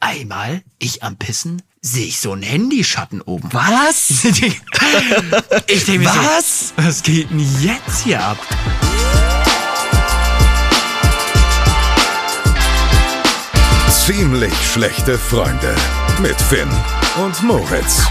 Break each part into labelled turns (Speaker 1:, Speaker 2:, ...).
Speaker 1: einmal, ich am Pissen, sehe ich so einen Handyschatten oben.
Speaker 2: Was?
Speaker 1: ich denke mir
Speaker 2: Was?
Speaker 1: so, was geht denn jetzt hier ab?
Speaker 3: Ziemlich schlechte Freunde mit Finn und Moritz.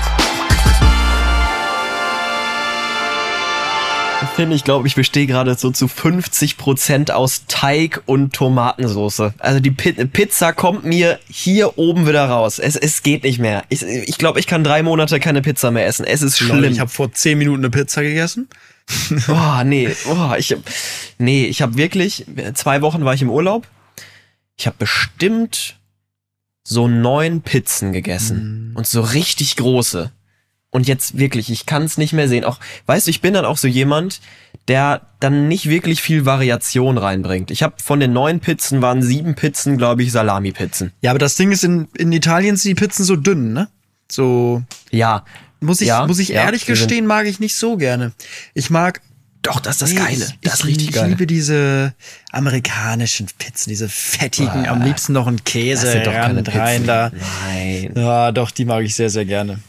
Speaker 2: Finn, ich glaube, ich bestehe gerade so zu 50% aus Teig und Tomatensoße. Also die Pi Pizza kommt mir hier oben wieder raus. Es, es geht nicht mehr. Ich glaube, ich, glaub, ich kann drei Monate keine Pizza mehr essen. Es ist schlimm.
Speaker 1: Ich habe vor zehn Minuten eine Pizza gegessen.
Speaker 2: Oh, nee. Oh, ich, nee, ich habe wirklich, zwei Wochen war ich im Urlaub. Ich habe bestimmt so neun Pizzen gegessen.
Speaker 1: Mm.
Speaker 2: Und so richtig große. Und jetzt wirklich, ich kann es nicht mehr sehen. Auch, weißt du, ich bin dann auch so jemand, der dann nicht wirklich viel Variation reinbringt. Ich habe von den neun Pizzen waren sieben Pizzen, glaube ich, Salami-Pizzen.
Speaker 1: Ja, aber das Ding ist, in, in Italien sind die Pizzen so dünn, ne? So,
Speaker 2: Ja.
Speaker 1: muss ich,
Speaker 2: Ja,
Speaker 1: muss ich ehrlich gestehen, mag ich nicht so gerne. Ich mag
Speaker 2: Doch, das ist das
Speaker 1: Nee,
Speaker 2: Geile.
Speaker 1: Ich,
Speaker 2: Das ist
Speaker 1: ich,
Speaker 2: richtig
Speaker 1: ich
Speaker 2: geil.
Speaker 1: liebe diese amerikanischen Pizzen, diese fettigen, am liebsten noch ein Käse
Speaker 2: das sind doch keine
Speaker 1: rein
Speaker 2: Pizzen.
Speaker 1: da.
Speaker 2: Nein.
Speaker 1: Ja, doch, die mag ich sehr, sehr gerne.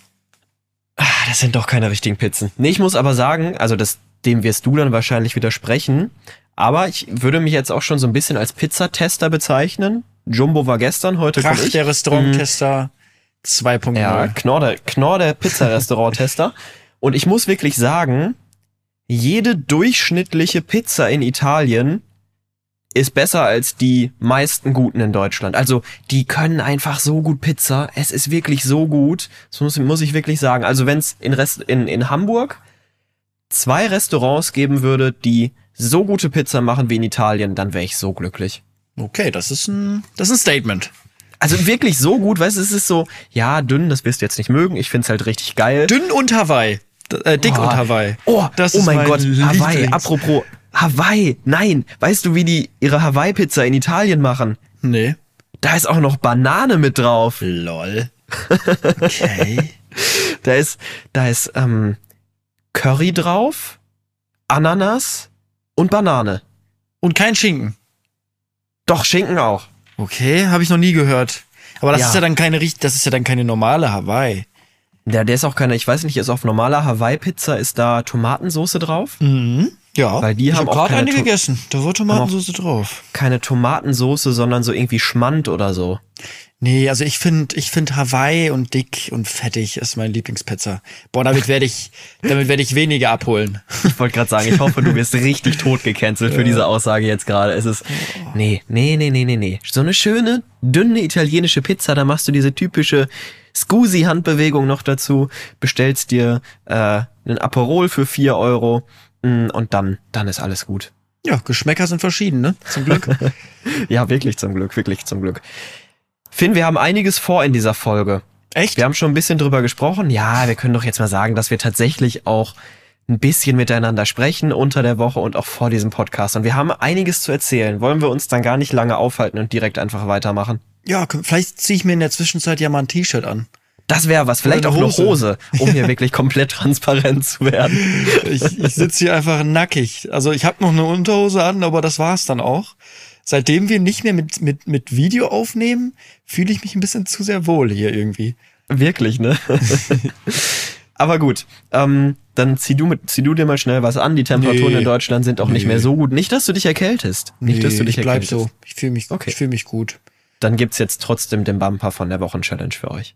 Speaker 2: Das sind doch keine richtigen Pizzen. Nee, ich muss aber sagen, also das, dem wirst du dann wahrscheinlich widersprechen, aber ich würde mich jetzt auch schon so ein bisschen als Pizzatester bezeichnen. Jumbo war gestern, heute
Speaker 1: Krach,
Speaker 2: ich.
Speaker 1: der Restauranttester 2.0.
Speaker 2: Ja, Knorr der, Knorr der Pizzarestaurant-Tester. Und ich muss wirklich sagen, jede durchschnittliche Pizza in Italien ist besser als die meisten guten in Deutschland. Also die können einfach so gut Pizza. Es ist wirklich so gut. Das muss, muss ich wirklich sagen. Also wenn es in, Rest- in, in Hamburg zwei Restaurants geben würde, die so gute Pizza machen wie in Italien, dann wäre ich so glücklich.
Speaker 1: Okay, das ist ein, das ist ein Statement.
Speaker 2: Also wirklich so gut, weißt du, es ist so, ja, dünn, das wirst du jetzt nicht mögen. Ich find's halt richtig geil.
Speaker 1: Dünn und Hawaii. D äh, dick
Speaker 2: Oh.
Speaker 1: und Hawaii.
Speaker 2: Oh,
Speaker 1: Das
Speaker 2: oh mein,
Speaker 1: mein
Speaker 2: Gott, Hawaii,
Speaker 1: Lieblings.
Speaker 2: apropos Hawaii, nein, weißt du, wie die ihre Hawaii-Pizza in Italien machen?
Speaker 1: Nee.
Speaker 2: Da ist auch noch Banane mit drauf.
Speaker 1: Lol. Okay.
Speaker 2: Da ist, da ist ähm, Curry drauf, Ananas und Banane.
Speaker 1: und kein Schinken.
Speaker 2: Doch, Schinken auch.
Speaker 1: Okay, habe ich noch nie gehört. Aber das
Speaker 2: Ja.
Speaker 1: ist ja dann keine richt- das ist ja dann keine normale Hawaii.
Speaker 2: Der, der ist auch keine, ich weiß nicht, ist auf normaler Hawaii-Pizza, ist da Tomatensoße drauf?
Speaker 1: Mhm. Ja.
Speaker 2: Weil die
Speaker 1: ich
Speaker 2: haben
Speaker 1: hab gerade eine gegessen. Da war Tomatensauce drauf.
Speaker 2: Keine Tomatensoße, sondern so irgendwie Schmand oder so.
Speaker 1: Nee, also ich finde, ich finde Hawaii und dick und fettig ist mein Lieblingspizza. Boah, damit werde ich, damit werde ich weniger abholen.
Speaker 2: Ich wollte gerade sagen, ich hoffe, du wirst richtig tot gecancelt für diese Aussage jetzt gerade. Es ist, nee, nee, nee, nee, nee, nee. So eine schöne, dünne italienische Pizza, da machst du diese typische Scusi-Handbewegung noch dazu, bestellst dir äh, einen Aperol für 4 Euro und dann, dann ist alles gut.
Speaker 1: Ja, Geschmäcker sind verschieden, ne? Zum Glück.
Speaker 2: Ja, wirklich zum Glück, wirklich zum Glück. Finn, wir haben einiges vor in dieser Folge.
Speaker 1: Echt?
Speaker 2: Wir haben schon ein bisschen drüber gesprochen. Ja, wir können doch jetzt mal sagen, dass wir tatsächlich auch ein bisschen miteinander sprechen unter der Woche und auch vor diesem Podcast. Und wir haben einiges zu erzählen. Wollen wir uns dann gar nicht lange aufhalten und direkt einfach weitermachen?
Speaker 1: Ja, vielleicht ziehe ich mir in der Zwischenzeit ja mal ein T-Shirt an.
Speaker 2: Das wäre was. Vielleicht
Speaker 1: Oder
Speaker 2: auch
Speaker 1: eine
Speaker 2: eine Hose, um hier wirklich komplett transparent zu werden.
Speaker 1: Ich, ich sitze hier einfach nackig. Also ich habe noch eine Unterhose an, aber das war's dann auch. Seitdem wir nicht mehr mit, mit, mit Video aufnehmen, fühle ich mich ein bisschen zu sehr wohl hier irgendwie.
Speaker 2: Wirklich, ne? Aber gut, ähm, dann zieh du, mit, zieh du dir mal schnell was an. Die Temperaturen
Speaker 1: Nee.
Speaker 2: in Deutschland sind auch nicht
Speaker 1: Nee.
Speaker 2: mehr so gut. Nicht, dass du dich erkältest. Nicht, dass du dich
Speaker 1: ich bleib
Speaker 2: erkältest.
Speaker 1: so. Ich fühle mich,
Speaker 2: Okay.
Speaker 1: ich fühl mich gut.
Speaker 2: Dann gibt's jetzt trotzdem den Bumper von der Wochenchallenge für euch.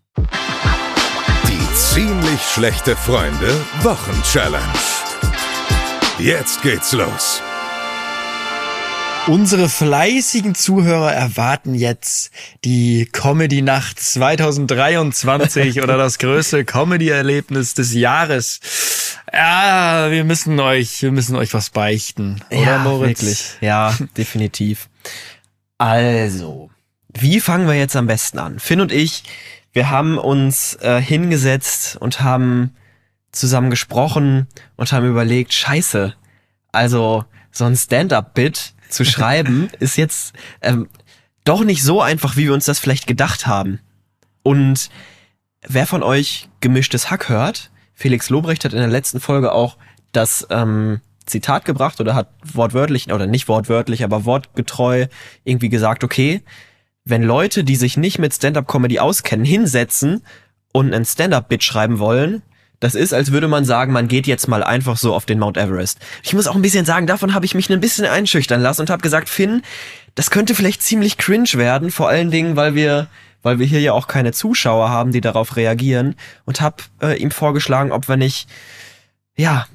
Speaker 3: Die ziemlich schlechte Freunde Wochenchallenge. Jetzt geht's los.
Speaker 1: Unsere fleißigen Zuhörer erwarten jetzt die Comedy-Nacht 2023 oder das größte Comedy-Erlebnis des Jahres. Ja, wir müssen euch, wir müssen euch was beichten. Oder Moritz?
Speaker 2: wirklich. Ja, definitiv. Also, wie fangen wir jetzt am besten an? Finn und ich, wir haben uns äh, hingesetzt und haben zusammen gesprochen und haben überlegt, scheiße, also so ein Stand-up-Bit zu schreiben ist jetzt ähm, doch nicht so einfach, wie wir uns das vielleicht gedacht haben. Und wer von euch gemischtes Hack hört, Felix Lobrecht hat in der letzten Folge auch das ähm, Zitat gebracht oder hat wortwörtlich, oder nicht wortwörtlich, aber wortgetreu irgendwie gesagt, okay, wenn Leute, die sich nicht mit Stand-up-Comedy auskennen, hinsetzen und ein Stand-up-Bit schreiben wollen, das ist, als würde man sagen, man geht jetzt mal einfach so auf den Mount Everest. Ich muss auch ein bisschen sagen, davon habe ich mich ein bisschen einschüchtern lassen und habe gesagt, Finn, das könnte vielleicht ziemlich cringe werden, vor allen Dingen, weil wir weil wir hier ja auch keine Zuschauer haben, die darauf reagieren und habe äh, ihm vorgeschlagen, ob wir nicht ja,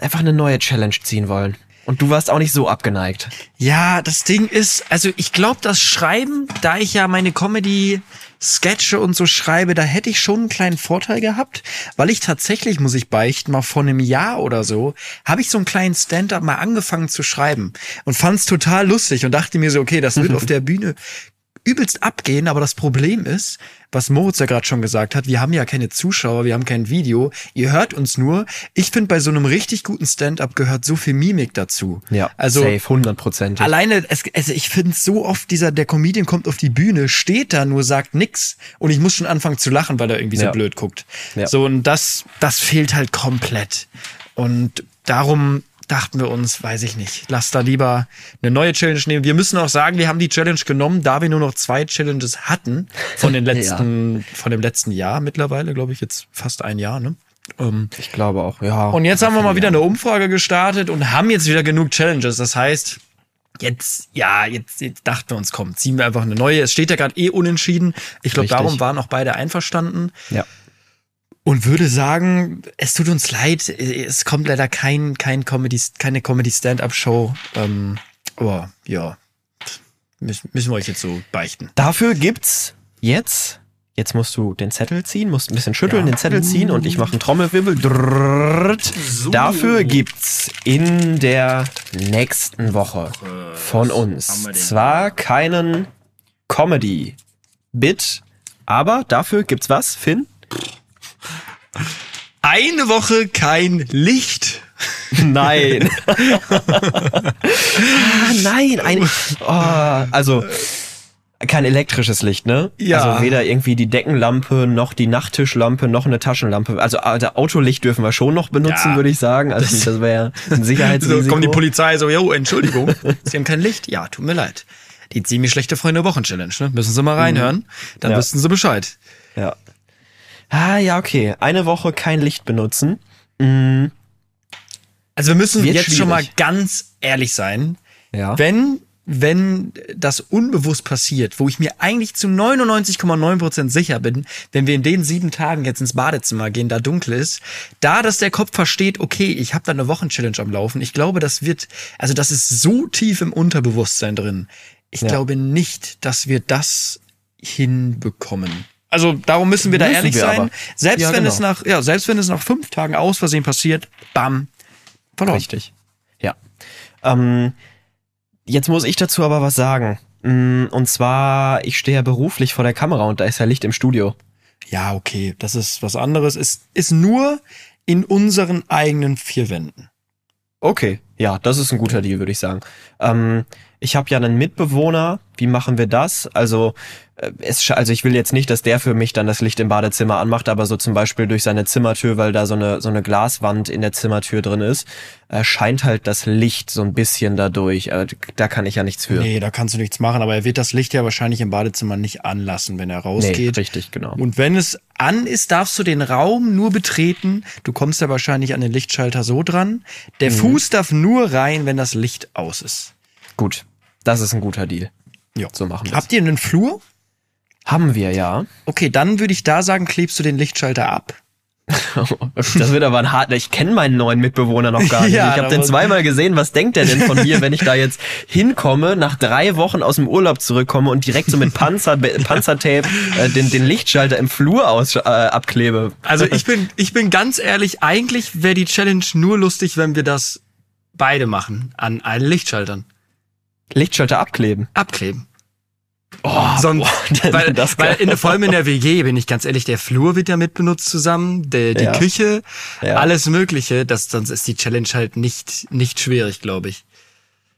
Speaker 2: einfach eine neue Challenge ziehen wollen. Und du warst auch nicht so abgeneigt.
Speaker 1: Ja, das Ding ist, also ich glaube, das Schreiben, da ich ja meine Comedy Sketche und so schreibe, da hätte ich schon einen kleinen Vorteil gehabt, weil ich tatsächlich, muss ich beichten, mal vor einem Jahr oder so, habe ich so einen kleinen Stand-up mal angefangen zu schreiben und fand es total lustig und dachte mir so, okay, das wird auf der Bühne übelst abgehen, aber das Problem ist, was Moritz ja gerade schon gesagt hat, wir haben ja keine Zuschauer, wir haben kein Video, ihr hört uns nur. Ich finde, bei so einem richtig guten Stand-up gehört so viel Mimik dazu.
Speaker 2: Ja,
Speaker 1: also
Speaker 2: safe, 100%.
Speaker 1: Alleine, es, also ich finde so oft, dieser, der Comedian kommt auf die Bühne, steht da nur, sagt nix und ich muss schon anfangen zu lachen, weil er irgendwie
Speaker 2: Ja.
Speaker 1: so blöd guckt.
Speaker 2: Ja.
Speaker 1: So, und das, das fehlt halt komplett. Und darum dachten wir uns, weiß ich nicht, lass da lieber eine neue Challenge nehmen. Wir müssen auch sagen, wir haben die Challenge genommen, da wir nur noch zwei Challenges hatten von den letzten, von dem letzten Jahr mittlerweile, glaube ich, jetzt fast ein Jahr, ne? Ähm,
Speaker 2: Ich glaube auch, ja.
Speaker 1: und jetzt haben wir mal wieder eine Umfrage gestartet und haben jetzt wieder genug Challenges. Das heißt, jetzt, ja, jetzt, jetzt dachten wir uns, komm, ziehen wir einfach eine neue. Es steht ja gerade eh unentschieden. Ich glaube, darum waren auch beide einverstanden.
Speaker 2: Ja.
Speaker 1: Und würde sagen, es tut uns leid, es kommt leider kein, kein Comedy, keine Comedy-Stand-Up-Show. Ähm, aber ja, müssen, wir euch jetzt so beichten.
Speaker 2: Dafür gibt's jetzt, jetzt musst du den Zettel ziehen, musst ein bisschen schütteln,
Speaker 1: Ja.
Speaker 2: den Zettel ziehen und ich mache einen Trommelwirbel. Drrrrt. Dafür gibt's in der nächsten Woche von uns zwar keinen Comedy-Bit, aber dafür gibt's was, Finn?
Speaker 1: Eine Woche kein Licht.
Speaker 2: Nein. ah, nein, ein, oh, also kein elektrisches Licht, ne?
Speaker 1: Ja.
Speaker 2: Also weder irgendwie die Deckenlampe noch die Nachttischlampe noch eine Taschenlampe. Also, also Autolicht dürfen wir schon noch benutzen,
Speaker 1: Ja.
Speaker 2: würde ich sagen. Also das, das wäre ein
Speaker 1: So
Speaker 2: Sicherheitsrisiko.
Speaker 1: kommt die Polizei so, jo, Entschuldigung, Sie haben kein Licht? Ja, tut mir leid. Die ziemlich schlechte Freunde Wochen-Challenge, ne? Müssen Sie mal reinhören, dann
Speaker 2: Ja.
Speaker 1: wüssten Sie Bescheid.
Speaker 2: Ja. Ah, ja, okay. Eine Woche kein Licht benutzen. Mm,
Speaker 1: Also wir müssen
Speaker 2: Wird
Speaker 1: jetzt schon mal
Speaker 2: schwierig.
Speaker 1: ganz ehrlich sein.
Speaker 2: ja.
Speaker 1: Wenn, wenn das unbewusst passiert, wo ich mir eigentlich zu 99,9% sicher bin, wenn wir in den sieben Tagen jetzt ins Badezimmer gehen, da dunkel ist, da, dass der Kopf versteht, okay, ich habe da eine Wochenchallenge am Laufen, ich glaube, das wird, also das ist so tief im Unterbewusstsein drin. Ich
Speaker 2: Ja.
Speaker 1: glaube nicht, dass wir das hinbekommen. Also darum müssen wir da
Speaker 2: Müssen
Speaker 1: ehrlich
Speaker 2: wir
Speaker 1: sein.
Speaker 2: aber.
Speaker 1: Selbst
Speaker 2: Ja,
Speaker 1: wenn
Speaker 2: genau.
Speaker 1: es nach, ja, selbst wenn es nach fünf Tagen aus Versehen passiert, bam, verloren.
Speaker 2: Richtig. Ja. Ähm, jetzt muss ich dazu aber was sagen. Mm, Und zwar, ich stehe ja beruflich vor der Kamera und da ist ja Licht im Studio.
Speaker 1: Ja, okay, das ist was anderes. Ist, ist nur in unseren eigenen vier Wänden.
Speaker 2: Okay, ja, das ist ein guter Deal, würde ich sagen. Ähm, ich habe ja einen Mitbewohner. Wie machen wir das? Also, äh, es, also ich will jetzt nicht, dass der für mich dann das Licht im Badezimmer anmacht, aber so zum Beispiel durch seine Zimmertür, weil da so eine so eine Glaswand in der Zimmertür drin ist, äh, scheint halt das Licht so ein bisschen dadurch. Äh, da kann ich ja nichts für.
Speaker 1: Nee, da kannst du nichts machen, aber er wird das Licht ja wahrscheinlich im Badezimmer nicht anlassen, wenn er
Speaker 2: Nee,
Speaker 1: rausgeht.
Speaker 2: richtig, genau.
Speaker 1: Und wenn es an ist, darfst du den Raum nur betreten. Du kommst ja wahrscheinlich an den Lichtschalter so dran. Der
Speaker 2: Mhm.
Speaker 1: Fuß darf nur rein, wenn das Licht aus ist.
Speaker 2: Gut, das ist ein guter Deal.
Speaker 1: Ja.
Speaker 2: So machen wir
Speaker 1: Habt ihr einen Flur?
Speaker 2: Haben wir, ja.
Speaker 1: Okay, dann würde ich da sagen, klebst du den Lichtschalter ab.
Speaker 2: Das wird aber ein harter. Ich kenne meinen neuen Mitbewohner noch gar nicht.
Speaker 1: Ja,
Speaker 2: ich habe den zweimal gesehen. Was denkt der denn von mir, wenn ich da jetzt hinkomme, nach drei Wochen aus dem Urlaub zurückkomme und direkt so mit Panzer, Panzertape äh, den, den Lichtschalter im Flur aus, äh, abklebe?
Speaker 1: Also ich bin, ich bin ganz ehrlich, eigentlich wäre die Challenge nur lustig, wenn wir das beide machen an allen Lichtschaltern.
Speaker 2: Lichtschalter abkleben.
Speaker 1: Abkleben.
Speaker 2: Oh,
Speaker 1: Sonst,
Speaker 2: boah,
Speaker 1: weil,
Speaker 2: das
Speaker 1: weil in, vor allem in der WG, bin ich ganz ehrlich, der Flur wird ja mitbenutzt zusammen, der, die
Speaker 2: Ja.
Speaker 1: Küche,
Speaker 2: Ja.
Speaker 1: alles Mögliche. Das, sonst ist die Challenge halt nicht, nicht schwierig, glaube ich.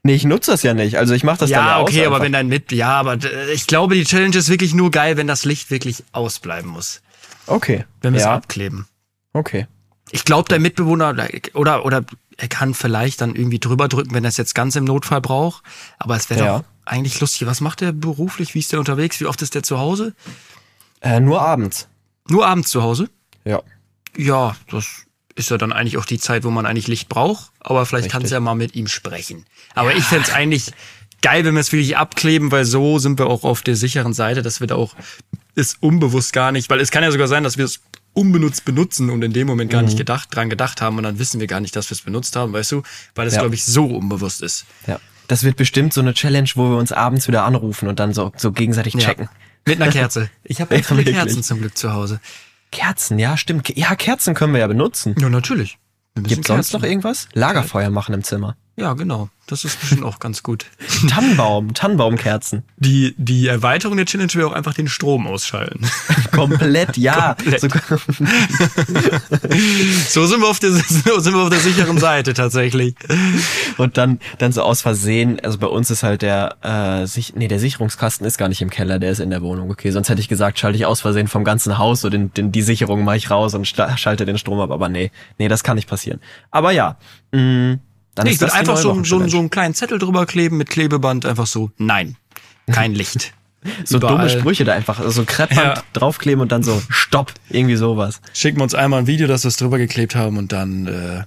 Speaker 2: Nee, ich nutze das ja nicht. Also ich mache das dann ja
Speaker 1: ja, okay,
Speaker 2: aus
Speaker 1: aber
Speaker 2: einfach.
Speaker 1: wenn dein mit, ja, aber äh, ich glaube, die Challenge ist wirklich nur geil, wenn das Licht wirklich ausbleiben muss.
Speaker 2: Okay.
Speaker 1: Wenn wir es
Speaker 2: ja.
Speaker 1: abkleben.
Speaker 2: Okay.
Speaker 1: Ich glaube, dein Mitbewohner oder oder er kann vielleicht dann irgendwie drüber drücken, wenn er es jetzt ganz im Notfall braucht. Aber es wäre
Speaker 2: Ja.
Speaker 1: doch, eigentlich lustig. Was macht der beruflich? Wie ist der unterwegs? Wie oft ist der zu Hause?
Speaker 2: Äh, nur abends.
Speaker 1: Nur abends zu Hause?
Speaker 2: Ja.
Speaker 1: Ja, das ist ja dann eigentlich auch die Zeit, wo man eigentlich Licht braucht. Aber vielleicht kannst du ja mal mit ihm sprechen. Aber ich fänd's eigentlich geil, wenn wir es wirklich abkleben, weil so sind wir auch auf der sicheren Seite, dass wir da auch es unbewusst gar nicht, weil es kann ja sogar sein, dass wir es unbenutzt benutzen und in dem Moment gar nicht gedacht, dran gedacht haben und dann wissen wir gar nicht, dass wir es benutzt haben, weißt du? Weil es,
Speaker 2: Ja.
Speaker 1: glaube ich, so unbewusst ist.
Speaker 2: Ja. Das wird bestimmt so eine Challenge, wo wir uns abends wieder anrufen und dann so, so gegenseitig checken.
Speaker 1: Mit einer Kerze. Ich habe
Speaker 2: Ja, wirklich.
Speaker 1: Kerzen zum Glück zu Hause.
Speaker 2: Kerzen, ja, stimmt. Ja, Kerzen können wir ja benutzen.
Speaker 1: Ja, natürlich.
Speaker 2: Gibt sonst noch irgendwas? Lagerfeuer machen im Zimmer.
Speaker 1: Ja, genau. Das ist bestimmt auch ganz gut.
Speaker 2: Tannenbaum, Tannenbaumkerzen.
Speaker 1: Die, die Erweiterung der Challenge wäre auch einfach den Strom ausschalten.
Speaker 2: Komplett, ja.
Speaker 1: Komplett.
Speaker 2: So,
Speaker 1: So sind wir auf der, so sind wir auf der sicheren Seite tatsächlich.
Speaker 2: und dann, dann so aus Versehen, also bei uns ist halt der, äh, sich, nee, der Sicherungskasten ist gar nicht im Keller, der ist in der Wohnung. Okay, sonst hätte ich gesagt, schalte ich aus Versehen vom ganzen Haus so den, den, die Sicherung mache ich raus und schalte den Strom ab. Aber nee, nee, das kann nicht passieren. Aber ja, mh, dann
Speaker 1: Nee, ich würde einfach so, so, so einen kleinen Zettel drüber kleben mit Klebeband, einfach so, nein, kein Licht.
Speaker 2: so
Speaker 1: überall.
Speaker 2: dumme Sprüche da einfach, also so Kreppband
Speaker 1: Ja.
Speaker 2: draufkleben und dann so Stopp, irgendwie sowas.
Speaker 1: Schicken wir uns einmal ein Video, dass wir es drüber geklebt haben und dann, äh,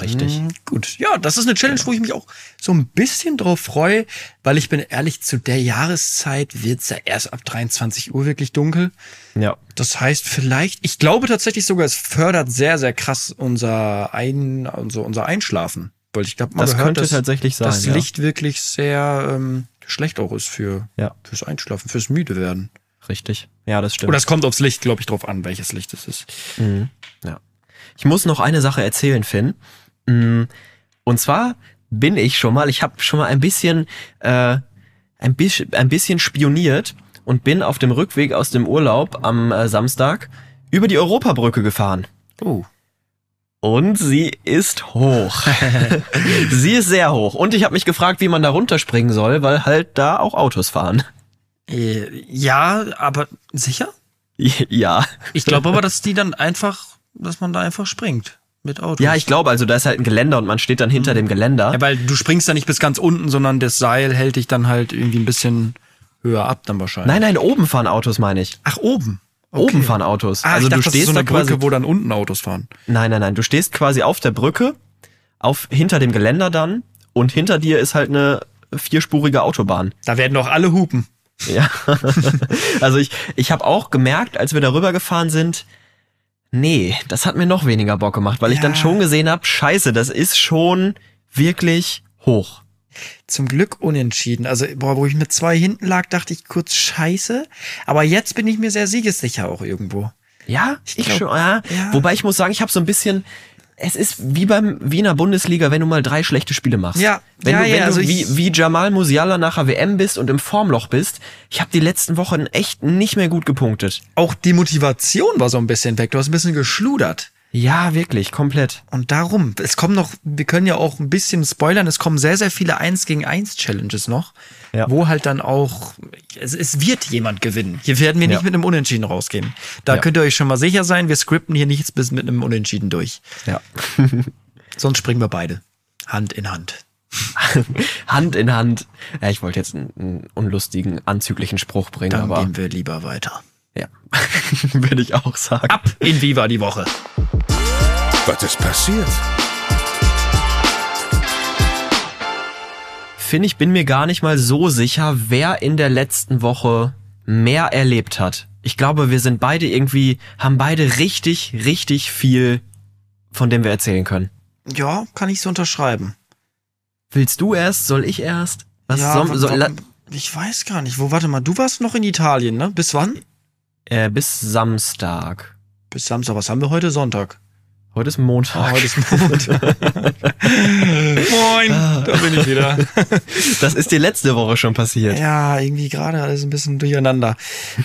Speaker 2: Richtig.
Speaker 1: Gut, ja, das ist eine Challenge, wo ich mich auch so ein bisschen drauf freue, weil ich bin ehrlich, zu der Jahreszeit wird's ja erst ab 23 Uhr wirklich dunkel.
Speaker 2: Ja.
Speaker 1: Das heißt vielleicht, ich glaube tatsächlich sogar, es fördert sehr, sehr krass unser, Ein, unser, unser Einschlafen. Weil ich glaube, man
Speaker 2: Das
Speaker 1: gehört,
Speaker 2: könnte
Speaker 1: dass
Speaker 2: tatsächlich sein,
Speaker 1: das
Speaker 2: ja.
Speaker 1: Licht wirklich sehr ähm, schlecht auch ist für
Speaker 2: Ja.
Speaker 1: fürs Einschlafen, fürs müde werden.
Speaker 2: Richtig. Ja, das stimmt.
Speaker 1: Oder es kommt aufs Licht, glaube ich, drauf an, welches Licht es ist.
Speaker 2: Ja. Ich muss noch eine Sache erzählen, Finn. Mm, Und zwar bin ich schon mal, ich habe schon mal ein bisschen, äh, ein bisschen, ein bisschen spioniert und bin auf dem Rückweg aus dem Urlaub am äh, Samstag über die Europabrücke gefahren.
Speaker 1: Oh.
Speaker 2: Und sie ist hoch. sie ist sehr hoch. Und ich habe mich gefragt, wie man da runterspringen soll, weil halt da auch Autos fahren.
Speaker 1: Äh, ja, aber sicher?
Speaker 2: ja.
Speaker 1: Ich glaube aber, dass die dann einfach, dass man da einfach springt mit Autos.
Speaker 2: Ja, ich glaube, also da ist halt ein Geländer und man steht dann hinter dem Geländer.
Speaker 1: Ja, weil du springst da nicht bis ganz unten, sondern das Seil hält dich dann halt irgendwie ein bisschen höher ab dann wahrscheinlich.
Speaker 2: Nein, nein, oben fahren Autos, meine ich.
Speaker 1: Ach, oben.
Speaker 2: Oben fahren Autos.
Speaker 1: Ah,
Speaker 2: also
Speaker 1: dachte,
Speaker 2: du
Speaker 1: das ist
Speaker 2: stehst
Speaker 1: so
Speaker 2: da
Speaker 1: eine
Speaker 2: quasi.
Speaker 1: Brücke, wo dann unten Autos fahren.
Speaker 2: Nein, nein, nein. Du stehst quasi auf der Brücke, auf hinter dem Geländer dann und hinter dir ist halt eine vierspurige Autobahn.
Speaker 1: Da werden doch alle hupen.
Speaker 2: Ja. also ich, ich habe auch gemerkt, als wir darüber gefahren sind, nee, das hat mir noch weniger Bock gemacht, weil ich dann
Speaker 1: Ja.
Speaker 2: schon gesehen habe, scheiße, das ist schon wirklich hoch.
Speaker 1: Zum Glück unentschieden. Also, boah, wo ich mit zwei hinten lag, dachte ich kurz scheiße. Aber jetzt bin ich mir sehr siegessicher auch irgendwo.
Speaker 2: Ja, ich,
Speaker 1: glaub,
Speaker 2: schon. Ja.
Speaker 1: ja.
Speaker 2: Wobei ich muss sagen, ich habe so ein bisschen. Es ist wie beim Wiener Bundesliga, wenn du mal drei schlechte Spiele machst.
Speaker 1: Ja,
Speaker 2: wenn
Speaker 1: ja,
Speaker 2: du, wenn
Speaker 1: ja,
Speaker 2: du
Speaker 1: also
Speaker 2: wie,
Speaker 1: ich-
Speaker 2: wie Jamal Musiala nachher WM bist und im Formloch bist. Ich habe die letzten Wochen echt nicht mehr gut gepunktet.
Speaker 1: Auch die Motivation war so ein bisschen weg. Du hast ein bisschen geschludert.
Speaker 2: Ja, wirklich, komplett.
Speaker 1: Und darum, es kommen noch, wir können ja auch ein bisschen spoilern, es kommen sehr, sehr viele 1 gegen 1 Challenges noch,
Speaker 2: Ja.
Speaker 1: wo halt dann auch, es, es wird jemand gewinnen. Hier werden wir nicht
Speaker 2: Ja.
Speaker 1: mit einem Unentschieden rausgehen. Da
Speaker 2: Ja.
Speaker 1: könnt ihr euch schon mal sicher sein, wir skripten hier nichts bis mit einem Unentschieden durch.
Speaker 2: Ja.
Speaker 1: Sonst springen wir beide. Hand in Hand.
Speaker 2: Hand in Hand. Ja, ich wollte jetzt einen, einen unlustigen, anzüglichen Spruch bringen,
Speaker 1: Dann
Speaker 2: aber
Speaker 1: gehen wir lieber weiter.
Speaker 2: ja, würde ich auch sagen.
Speaker 1: Ab in Viva die Woche.
Speaker 3: Was ist passiert?
Speaker 2: Finn, ich bin mir gar nicht mal so sicher, wer in der letzten Woche mehr erlebt hat. Ich glaube, wir sind beide irgendwie, haben beide richtig, richtig viel, von dem wir erzählen können.
Speaker 1: Ja, kann ich so unterschreiben.
Speaker 2: Willst du erst? Soll ich erst? Was
Speaker 1: ja,
Speaker 2: soll, soll,
Speaker 1: ich weiß gar nicht. Wo, warte mal, du warst noch in Italien, ne? Bis wann?
Speaker 2: äh, bis Samstag.
Speaker 1: Bis Samstag. Was haben wir heute? Sonntag.
Speaker 2: Heute ist Montag.
Speaker 1: Ah, heute ist Montag. Moin, da bin ich wieder.
Speaker 2: das ist die letzte Woche schon passiert.
Speaker 1: Ja, irgendwie gerade alles ein bisschen durcheinander.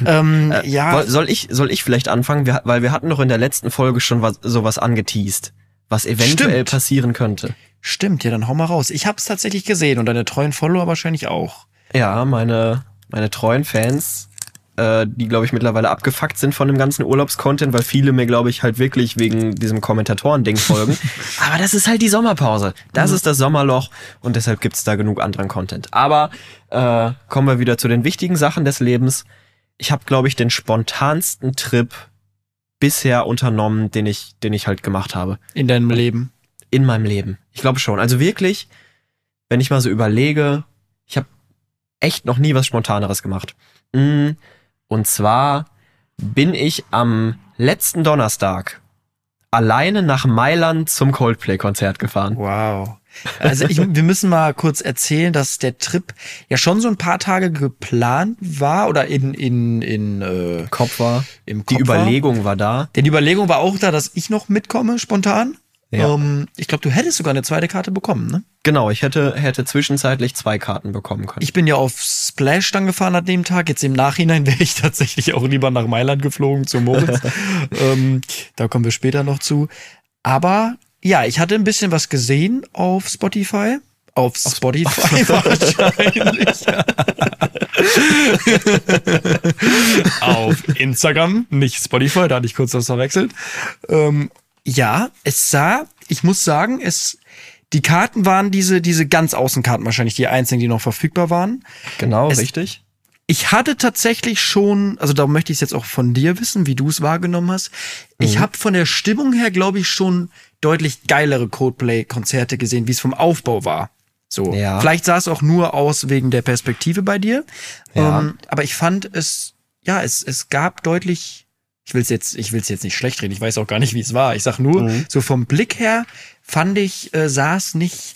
Speaker 1: ähm, ja,
Speaker 2: Woll- Soll ich, soll ich vielleicht anfangen? Wir, weil wir hatten doch in der letzten Folge schon was, sowas angeteased, was eventuell
Speaker 1: Stimmt.
Speaker 2: passieren könnte.
Speaker 1: stimmt, ja, dann hau mal raus. Ich habe es tatsächlich gesehen und deine treuen Follower wahrscheinlich auch.
Speaker 2: Ja, meine, meine treuen Fans äh, die, glaube ich, mittlerweile abgefuckt sind von dem ganzen Urlaubscontent, weil viele mir, glaube ich, halt wirklich wegen diesem Kommentatoren-Ding folgen. Aber das ist halt die Sommerpause. Das ist das Sommerloch und deshalb gibt's da genug anderen Content. Aber äh, kommen wir wieder zu den wichtigen Sachen des Lebens. Ich habe, glaube ich, den spontansten Trip bisher unternommen, den ich, den ich halt gemacht habe
Speaker 1: In deinem Leben.
Speaker 2: in meinem Leben. Ich glaube schon. Also wirklich, wenn ich mal so überlege, ich habe echt noch nie was Spontaneres gemacht. Mm, Und zwar bin ich am letzten Donnerstag alleine nach Mailand zum Coldplay-Konzert gefahren.
Speaker 1: Wow. Also ich, wir müssen mal kurz erzählen, dass der Trip ja schon so ein paar Tage geplant war oder in, in, in äh,
Speaker 2: Kopf war.
Speaker 1: im
Speaker 2: Die
Speaker 1: Kopf war.
Speaker 2: Überlegung war da.
Speaker 1: Denn die Überlegung war auch da, dass ich noch mitkomme, spontan.
Speaker 2: Ja.
Speaker 1: Ähm, ich glaube, du hättest sogar eine zweite Karte bekommen, ne?
Speaker 2: Genau, ich hätte, hätte zwischenzeitlich zwei Karten bekommen können.
Speaker 1: Ich bin ja auf Splash dann gefahren an dem Tag. Jetzt im Nachhinein wäre ich tatsächlich auch lieber nach Mailand geflogen zu Moritz. ähm, da kommen wir später noch zu. Aber ja, ich hatte ein bisschen was gesehen auf Spotify. Auf, Spotify wahrscheinlich. auf Instagram, nicht Spotify, da hatte ich kurz das verwechselt. Ähm, ja, es sah, ich muss sagen, es, die Karten waren diese, diese ganz Außenkarten wahrscheinlich, die einzigen, die noch verfügbar waren.
Speaker 2: genau,
Speaker 1: es-
Speaker 2: richtig.
Speaker 1: Ich hatte tatsächlich schon, also da möchte ich es jetzt auch von dir wissen, wie du es wahrgenommen hast. Ich habe von der Stimmung her, glaube ich, schon deutlich geilere Codeplay-Konzerte gesehen, wie es vom Aufbau war. So.
Speaker 2: Ja.
Speaker 1: Vielleicht sah es auch nur aus wegen der Perspektive bei dir.
Speaker 2: Ja.
Speaker 1: Ähm, aber ich fand es, ja, es, es gab deutlich, ich will es jetzt, ich will es jetzt nicht schlecht reden, ich weiß auch gar nicht, wie es war. Ich sag nur,
Speaker 2: Mhm.
Speaker 1: so vom Blick her fand ich, äh, sah es nicht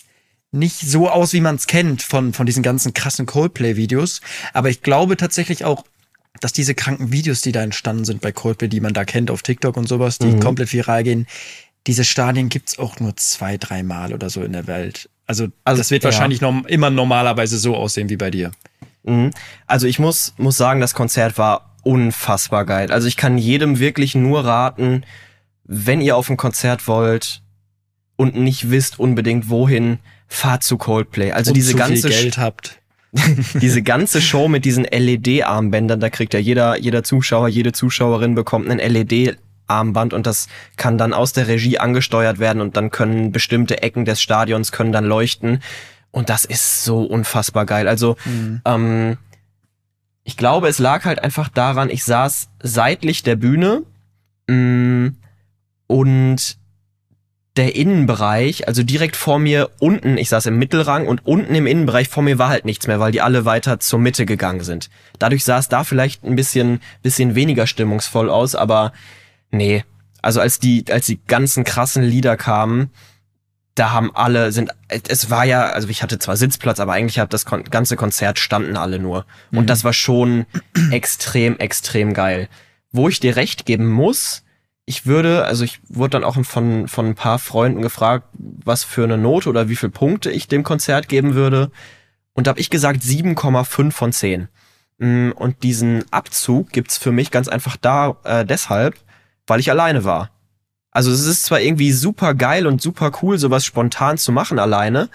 Speaker 1: nicht so aus, wie man es kennt von, von diesen ganzen krassen Coldplay-Videos. Aber ich glaube tatsächlich auch, dass diese kranken Videos, die da entstanden sind bei Coldplay, die man da kennt auf TikTok und sowas, die komplett viral gehen, diese Stadien gibt's auch nur zwei, dreimal oder so in der Welt. Also,
Speaker 2: Also,
Speaker 1: das wird
Speaker 2: ja.
Speaker 1: wahrscheinlich noch, immer normalerweise so aussehen wie bei dir.
Speaker 2: Mhm. Also ich muss, muss sagen, das Konzert war unfassbar geil. Also ich kann jedem wirklich nur raten, wenn ihr auf ein Konzert wollt und nicht wisst unbedingt wohin, fahrt zu Coldplay. Also
Speaker 1: Und
Speaker 2: diese ganze,
Speaker 1: Geld habt.
Speaker 2: diese ganze Show mit diesen LED-Armbändern, da kriegt ja jeder, jeder Zuschauer, jede Zuschauerin bekommt ein LED-Armband und das kann dann aus der Regie angesteuert werden und dann können bestimmte Ecken des Stadions können dann leuchten. Und das ist so unfassbar geil. Also, ähm, ich glaube, es lag halt einfach daran, ich saß seitlich der Bühne mh, und der Innenbereich, also direkt vor mir unten, ich saß im Mittelrang und unten im Innenbereich vor mir war halt nichts mehr, weil die alle weiter zur Mitte gegangen sind. Dadurch sah es da vielleicht ein bisschen, bisschen weniger stimmungsvoll aus, aber nee. Also als die, als die ganzen krassen Lieder kamen, da haben alle, sind, es war ja, also ich hatte zwar Sitzplatz, aber eigentlich hat das kon ganze Konzert standen alle nur. Und das war schon extrem, extrem geil. Wo ich dir recht geben muss, ich würde, also ich wurde dann auch von, von ein paar Freunden gefragt, was für eine Note oder wie viele Punkte ich dem Konzert geben würde. Und da habe ich gesagt 7,5 von 10. Mm, Und diesen Abzug gibt's für mich ganz einfach da äh, deshalb, weil ich alleine war. Also es ist zwar irgendwie super geil und super cool, sowas spontan zu machen alleine,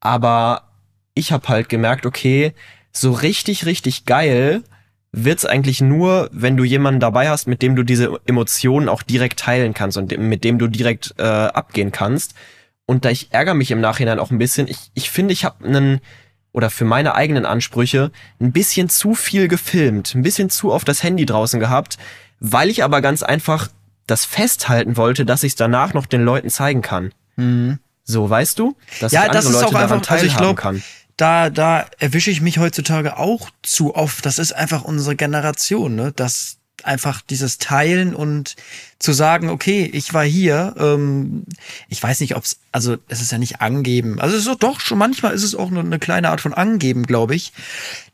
Speaker 2: aber ich habe halt gemerkt, okay, so richtig, richtig geil wird's eigentlich nur, wenn du jemanden dabei hast, mit dem du diese Emotionen auch direkt teilen kannst und mit dem du direkt äh, abgehen kannst. Und da ich ärgere mich im Nachhinein auch ein bisschen, ich, ich finde, ich habe einen oder für meine eigenen Ansprüche ein bisschen zu viel gefilmt, ein bisschen zu oft das Handy draußen gehabt, weil ich aber ganz einfach das festhalten wollte, dass ich es danach noch den Leuten zeigen kann. So, weißt du? Dass
Speaker 1: Ja,
Speaker 2: ich
Speaker 1: das ist
Speaker 2: Leute
Speaker 1: auch einfach- also ich
Speaker 2: teilhaben
Speaker 1: glaub,
Speaker 2: kann.
Speaker 1: da, da erwische ich mich heutzutage auch zu oft. Das ist einfach unsere Generation, ne? Das einfach dieses Teilen und zu sagen, okay, ich war hier. Ähm, ich weiß nicht, ob's, also es ist ja nicht angeben. Also es ist doch schon manchmal ist es auch nur eine kleine Art von angeben, glaube ich,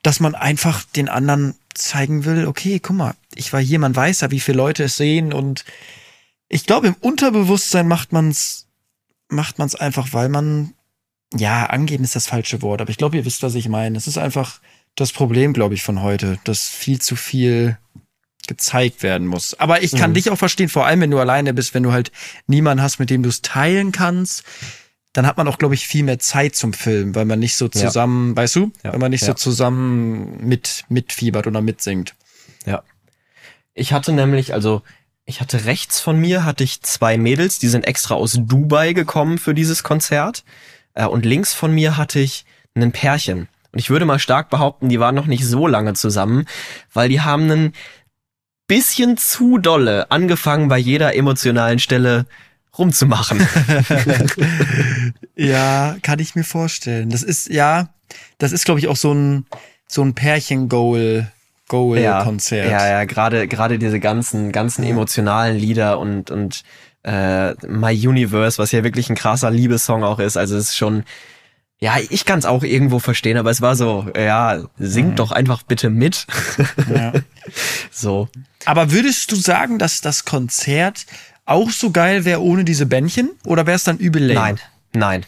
Speaker 1: dass man einfach den anderen zeigen will, okay, guck mal, ich war hier. Man weiß ja, wie viele Leute es sehen und ich glaube, im Unterbewusstsein macht man's, macht man's einfach, weil man ja, angeben ist das falsche Wort, aber ich glaube, ihr wisst, was ich meine. Es ist einfach das Problem, glaube ich, von heute, dass viel zu viel gezeigt werden muss. Aber ich kann
Speaker 2: Mhm.
Speaker 1: dich auch verstehen, vor allem wenn du alleine bist, wenn du halt niemanden hast, mit dem du es teilen kannst, dann hat man auch, glaube ich, viel mehr Zeit zum Filmen, weil man nicht so
Speaker 2: Ja.
Speaker 1: zusammen, weißt du,
Speaker 2: Ja.
Speaker 1: weil man nicht so
Speaker 2: Ja.
Speaker 1: zusammen mit mitfiebert oder mitsingt.
Speaker 2: Ja. Ich hatte nämlich, also ich hatte rechts von mir hatte ich zwei Mädels, die sind extra aus Dubai gekommen für dieses Konzert. Äh, und links von mir hatte ich ein Pärchen. Und ich würde mal stark behaupten, die waren noch nicht so lange zusammen, weil die haben einen bisschen zu dolle angefangen bei jeder emotionalen Stelle rumzumachen.
Speaker 1: ja, kann ich mir vorstellen. Das ist, ja, das ist, glaube ich, auch so ein, so ein Pärchen-Goal. Goal-Konzert.
Speaker 2: Ja, ja, ja gerade gerade diese ganzen ganzen emotionalen Lieder und und äh, My Universe, was ja wirklich ein krasser Liebessong auch ist. Also es ist schon ja, ich kann es auch irgendwo verstehen, aber es war so, ja, sing mhm. doch einfach bitte mit. Ja. so.
Speaker 1: Aber würdest du sagen, dass das Konzert auch so geil wäre ohne diese Bändchen? Oder wäre es dann übel lame?
Speaker 2: Nein, nein.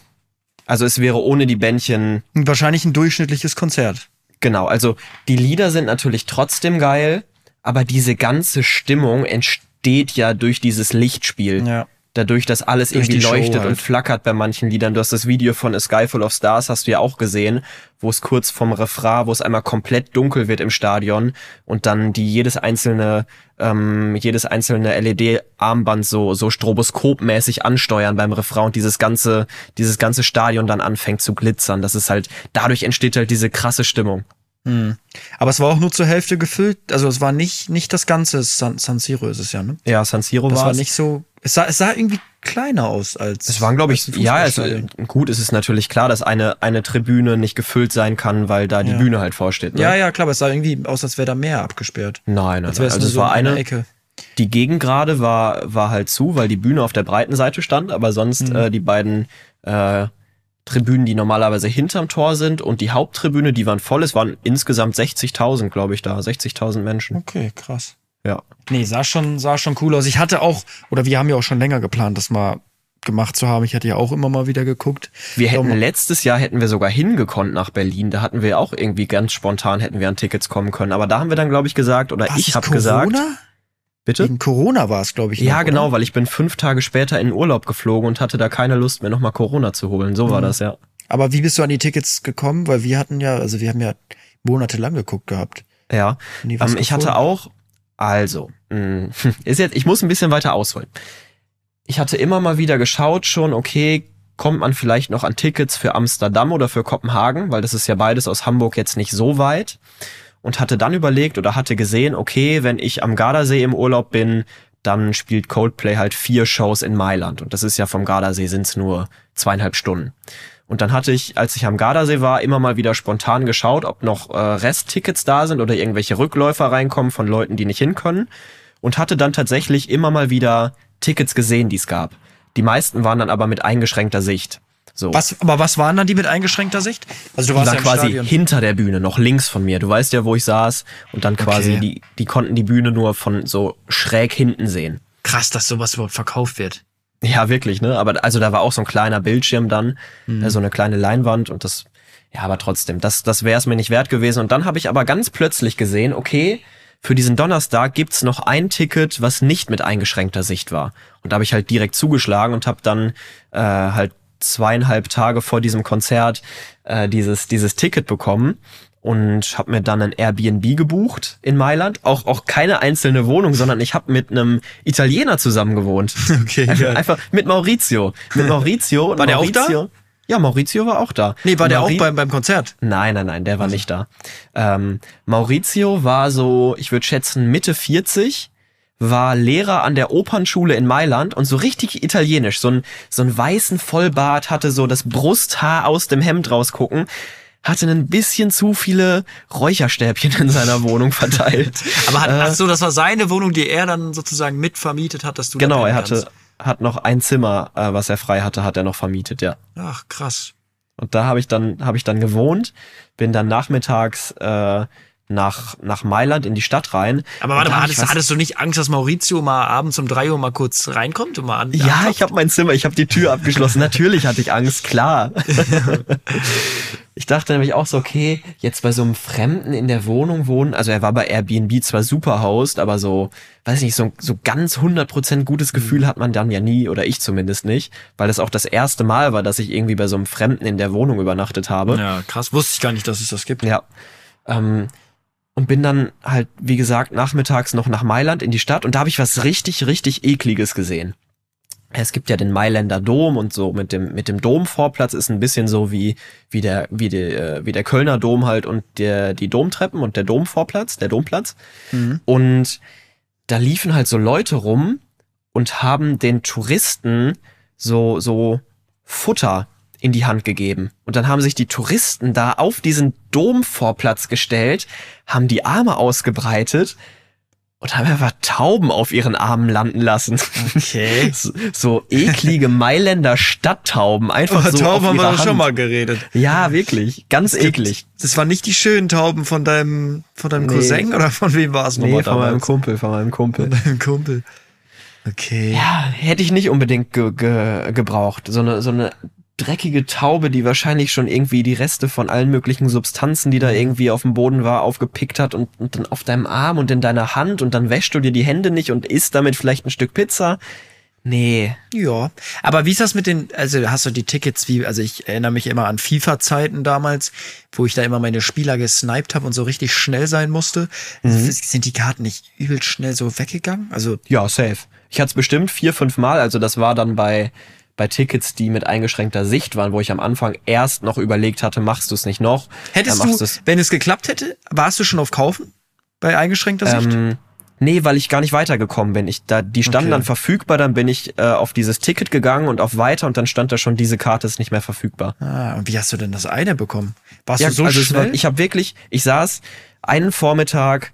Speaker 2: Also es wäre ohne die Bändchen.
Speaker 1: Wahrscheinlich ein durchschnittliches Konzert.
Speaker 2: Genau, also die Lieder sind natürlich trotzdem geil, aber diese ganze Stimmung entsteht ja durch dieses Lichtspiel. Ja dadurch, dass alles Durch irgendwie leuchtet halt. und flackert bei manchen Liedern. Du hast das Video von A Sky Full of Stars, hast du ja auch gesehen, wo es kurz vom Refrain, wo es einmal komplett dunkel wird im Stadion und dann die jedes einzelne ähm, jedes einzelne LED-Armband so so stroboskopmäßig ansteuern beim Refrain und dieses ganze dieses ganze Stadion dann anfängt zu glitzern. Das ist halt dadurch entsteht halt diese krasse Stimmung.
Speaker 1: Hm. Aber es war auch nur zur Hälfte gefüllt. Also es war nicht, nicht das ganze San, San Siro ist es ja, ne?
Speaker 2: Ja, San Siro
Speaker 1: war. Das war nicht so. Es sah, es sah irgendwie kleiner aus als.
Speaker 2: Es waren, glaube ich, ja, also, gut, es ist natürlich klar, dass eine, eine Tribüne nicht gefüllt sein kann, weil da die ja. Bühne halt vorsteht. Ne?
Speaker 1: Ja, ja, klar, aber es sah irgendwie aus, als wäre da mehr abgesperrt.
Speaker 2: Nein, nein, nein. Also es war eine. Ecke. Die Gegengrade war, war halt zu, weil die Bühne auf der breiten Seite stand, aber sonst mhm. äh, die beiden äh, Tribünen, die normalerweise hinterm Tor sind und die Haupttribüne, die waren voll. Es waren insgesamt 60.000, glaube ich, da. 60.000 Menschen.
Speaker 1: Okay, krass.
Speaker 2: Ja.
Speaker 1: Nee, sah schon, sah schon cool aus. Ich hatte auch, oder wir haben ja auch schon länger geplant, das mal gemacht zu haben. Ich hatte ja auch immer mal wieder geguckt.
Speaker 2: Wir hätten Darum, letztes Jahr hätten wir sogar hingekonnt nach Berlin. Da hatten wir auch irgendwie ganz spontan hätten wir an Tickets kommen können. Aber da haben wir dann, glaube ich, gesagt, oder ich habe gesagt.
Speaker 1: Bitte? Wegen Corona war es, glaube ich.
Speaker 2: Ja, noch, genau, oder? weil ich bin fünf Tage später in Urlaub geflogen und hatte da keine Lust mehr, nochmal Corona zu holen. So mhm. war das, ja.
Speaker 1: Aber wie bist du an die Tickets gekommen? Weil wir hatten ja, also wir haben ja monatelang geguckt gehabt.
Speaker 2: Ja. Ähm, ich hatte auch, also, mh, mm, ist jetzt, ich muss ein bisschen weiter ausholen. Ich hatte immer mal wieder geschaut schon, okay, kommt man vielleicht noch an Tickets für Amsterdam oder für Kopenhagen, weil das ist ja beides aus Hamburg jetzt nicht so weit und hatte dann überlegt oder hatte gesehen, okay, wenn ich am Gardasee im Urlaub bin, dann spielt Coldplay halt vier Shows in Mailand. Und das ist ja vom Gardasee sind's nur zweieinhalb Stunden. Und dann hatte ich, als ich am Gardasee war, immer mal wieder spontan geschaut, ob noch äh, Resttickets da sind oder irgendwelche Rückläufer reinkommen von Leuten, die nicht hin können. Und hatte dann tatsächlich immer mal wieder Tickets gesehen, die es gab. Die meisten waren dann aber mit eingeschränkter Sicht. So.
Speaker 1: Was, aber was waren dann die mit eingeschränkter Sicht?
Speaker 2: Also du warst ja quasi Stadion. hinter der Bühne, noch links von mir. Du weißt ja, wo ich saß und dann quasi okay. die, die konnten die Bühne nur von so schräg hinten sehen.
Speaker 1: Krass, dass sowas überhaupt verkauft wird.
Speaker 2: Ja, wirklich, ne? Aber also da war auch so ein kleiner Bildschirm dann, mhm. so eine kleine Leinwand und das, ja, aber trotzdem, das, das wäre es mir nicht wert gewesen. Und dann habe ich aber ganz plötzlich gesehen, okay, für diesen Donnerstag gibt's noch ein Ticket, was nicht mit eingeschränkter Sicht war. Und da habe ich halt direkt zugeschlagen und habe dann äh, halt zweieinhalb Tage vor diesem Konzert äh, dieses, dieses Ticket bekommen und habe mir dann ein Airbnb gebucht in Mailand. Auch auch keine einzelne Wohnung, sondern ich habe mit einem Italiener zusammen gewohnt. Okay, einfach, ja. einfach mit Maurizio. Mit Maurizio.
Speaker 1: War der Maurizio, auch da?
Speaker 2: Ja, Maurizio war auch da.
Speaker 1: Nee, war der Mauri auch beim, beim Konzert?
Speaker 2: Nein, nein, nein, der war also. nicht da. Ähm, Maurizio war so, ich würde schätzen, Mitte 40 war Lehrer an der Opernschule in Mailand und so richtig italienisch, so ein so ein weißen Vollbart, hatte so das Brusthaar aus dem Hemd rausgucken, hatte ein bisschen zu viele Räucherstäbchen in seiner Wohnung verteilt.
Speaker 1: Aber hat, äh, ach so, das war seine Wohnung, die er dann sozusagen mitvermietet hat, dass du
Speaker 2: Genau, er hatte hat noch ein Zimmer, äh, was er frei hatte, hat er noch vermietet, ja.
Speaker 1: Ach, krass.
Speaker 2: Und da habe ich dann habe ich dann gewohnt, bin dann nachmittags äh, nach, nach Mailand in die Stadt rein.
Speaker 1: Aber warte mal, hattest, hattest, du nicht Angst, dass Maurizio mal abends um drei Uhr mal kurz reinkommt und mal an?
Speaker 2: Ja, ankommt? ich habe mein Zimmer, ich habe die Tür abgeschlossen. Natürlich hatte ich Angst, klar. ich dachte nämlich auch so, okay, jetzt bei so einem Fremden in der Wohnung wohnen, also er war bei Airbnb zwar super Host, aber so, weiß ich nicht, so, so ganz 100% gutes Gefühl hat man dann ja nie, oder ich zumindest nicht, weil das auch das erste Mal war, dass ich irgendwie bei so einem Fremden in der Wohnung übernachtet habe.
Speaker 1: Ja, krass, wusste ich gar nicht, dass es das gibt.
Speaker 2: Ja. Ähm, und bin dann halt, wie gesagt, nachmittags noch nach Mailand in die Stadt und da habe ich was richtig, richtig ekliges gesehen. Es gibt ja den Mailänder Dom und so mit dem mit dem Domvorplatz ist ein bisschen so wie wie der wie der wie der Kölner Dom halt und der die Domtreppen und der Domvorplatz, der Domplatz.
Speaker 1: Mhm.
Speaker 2: Und da liefen halt so Leute rum und haben den Touristen so so Futter in die Hand gegeben. Und dann haben sich die Touristen da auf diesen Domvorplatz gestellt, haben die Arme ausgebreitet und haben einfach Tauben auf ihren Armen landen lassen.
Speaker 1: Okay.
Speaker 2: So, so eklige Mailänder Stadttauben. Einfach
Speaker 1: Aber
Speaker 2: so
Speaker 1: Tauben haben wir doch schon
Speaker 2: Hand.
Speaker 1: mal geredet.
Speaker 2: Ja, wirklich. Ganz eklig.
Speaker 1: Das waren nicht die schönen Tauben von deinem, von deinem
Speaker 2: Nee.
Speaker 1: Cousin oder von wem war es
Speaker 2: Nee,
Speaker 1: nochmal
Speaker 2: von meinem? Kumpel, von meinem Kumpel.
Speaker 1: Von deinem Kumpel. Okay.
Speaker 2: Ja, hätte ich nicht unbedingt ge ge gebraucht. So eine, so eine dreckige Taube, die wahrscheinlich schon irgendwie die Reste von allen möglichen Substanzen, die da irgendwie auf dem Boden war, aufgepickt hat und, und dann auf deinem Arm und in deiner Hand und dann wäschst du dir die Hände nicht und isst damit vielleicht ein Stück Pizza. Nee.
Speaker 1: Ja, aber wie ist das mit den, also hast du die Tickets wie, also ich erinnere mich immer an FIFA-Zeiten damals, wo ich da immer meine Spieler gesniped habe und so richtig schnell sein musste. Sind die Karten nicht übel schnell so weggegangen? Also,
Speaker 2: Ja, safe. Ich hatte es bestimmt vier, fünf Mal, also das war dann bei, bei Tickets, die mit eingeschränkter Sicht waren, wo ich am Anfang erst noch überlegt hatte, machst du es nicht noch?
Speaker 1: hättest du,
Speaker 2: du's.
Speaker 1: wenn es geklappt hätte, warst du schon auf Kaufen? Bei eingeschränkter Sicht?
Speaker 2: Ähm, nee, weil ich gar nicht weitergekommen bin. Ich, da, die standen
Speaker 1: Okay.
Speaker 2: dann verfügbar, dann bin ich äh, auf dieses Ticket gegangen und auf weiter und dann stand da schon, diese Karte ist nicht mehr verfügbar.
Speaker 1: Ah, und wie hast du denn das eine bekommen? Warst
Speaker 2: Ja,
Speaker 1: du so
Speaker 2: also
Speaker 1: schnell?
Speaker 2: war, ich habe wirklich, ich saß einen Vormittag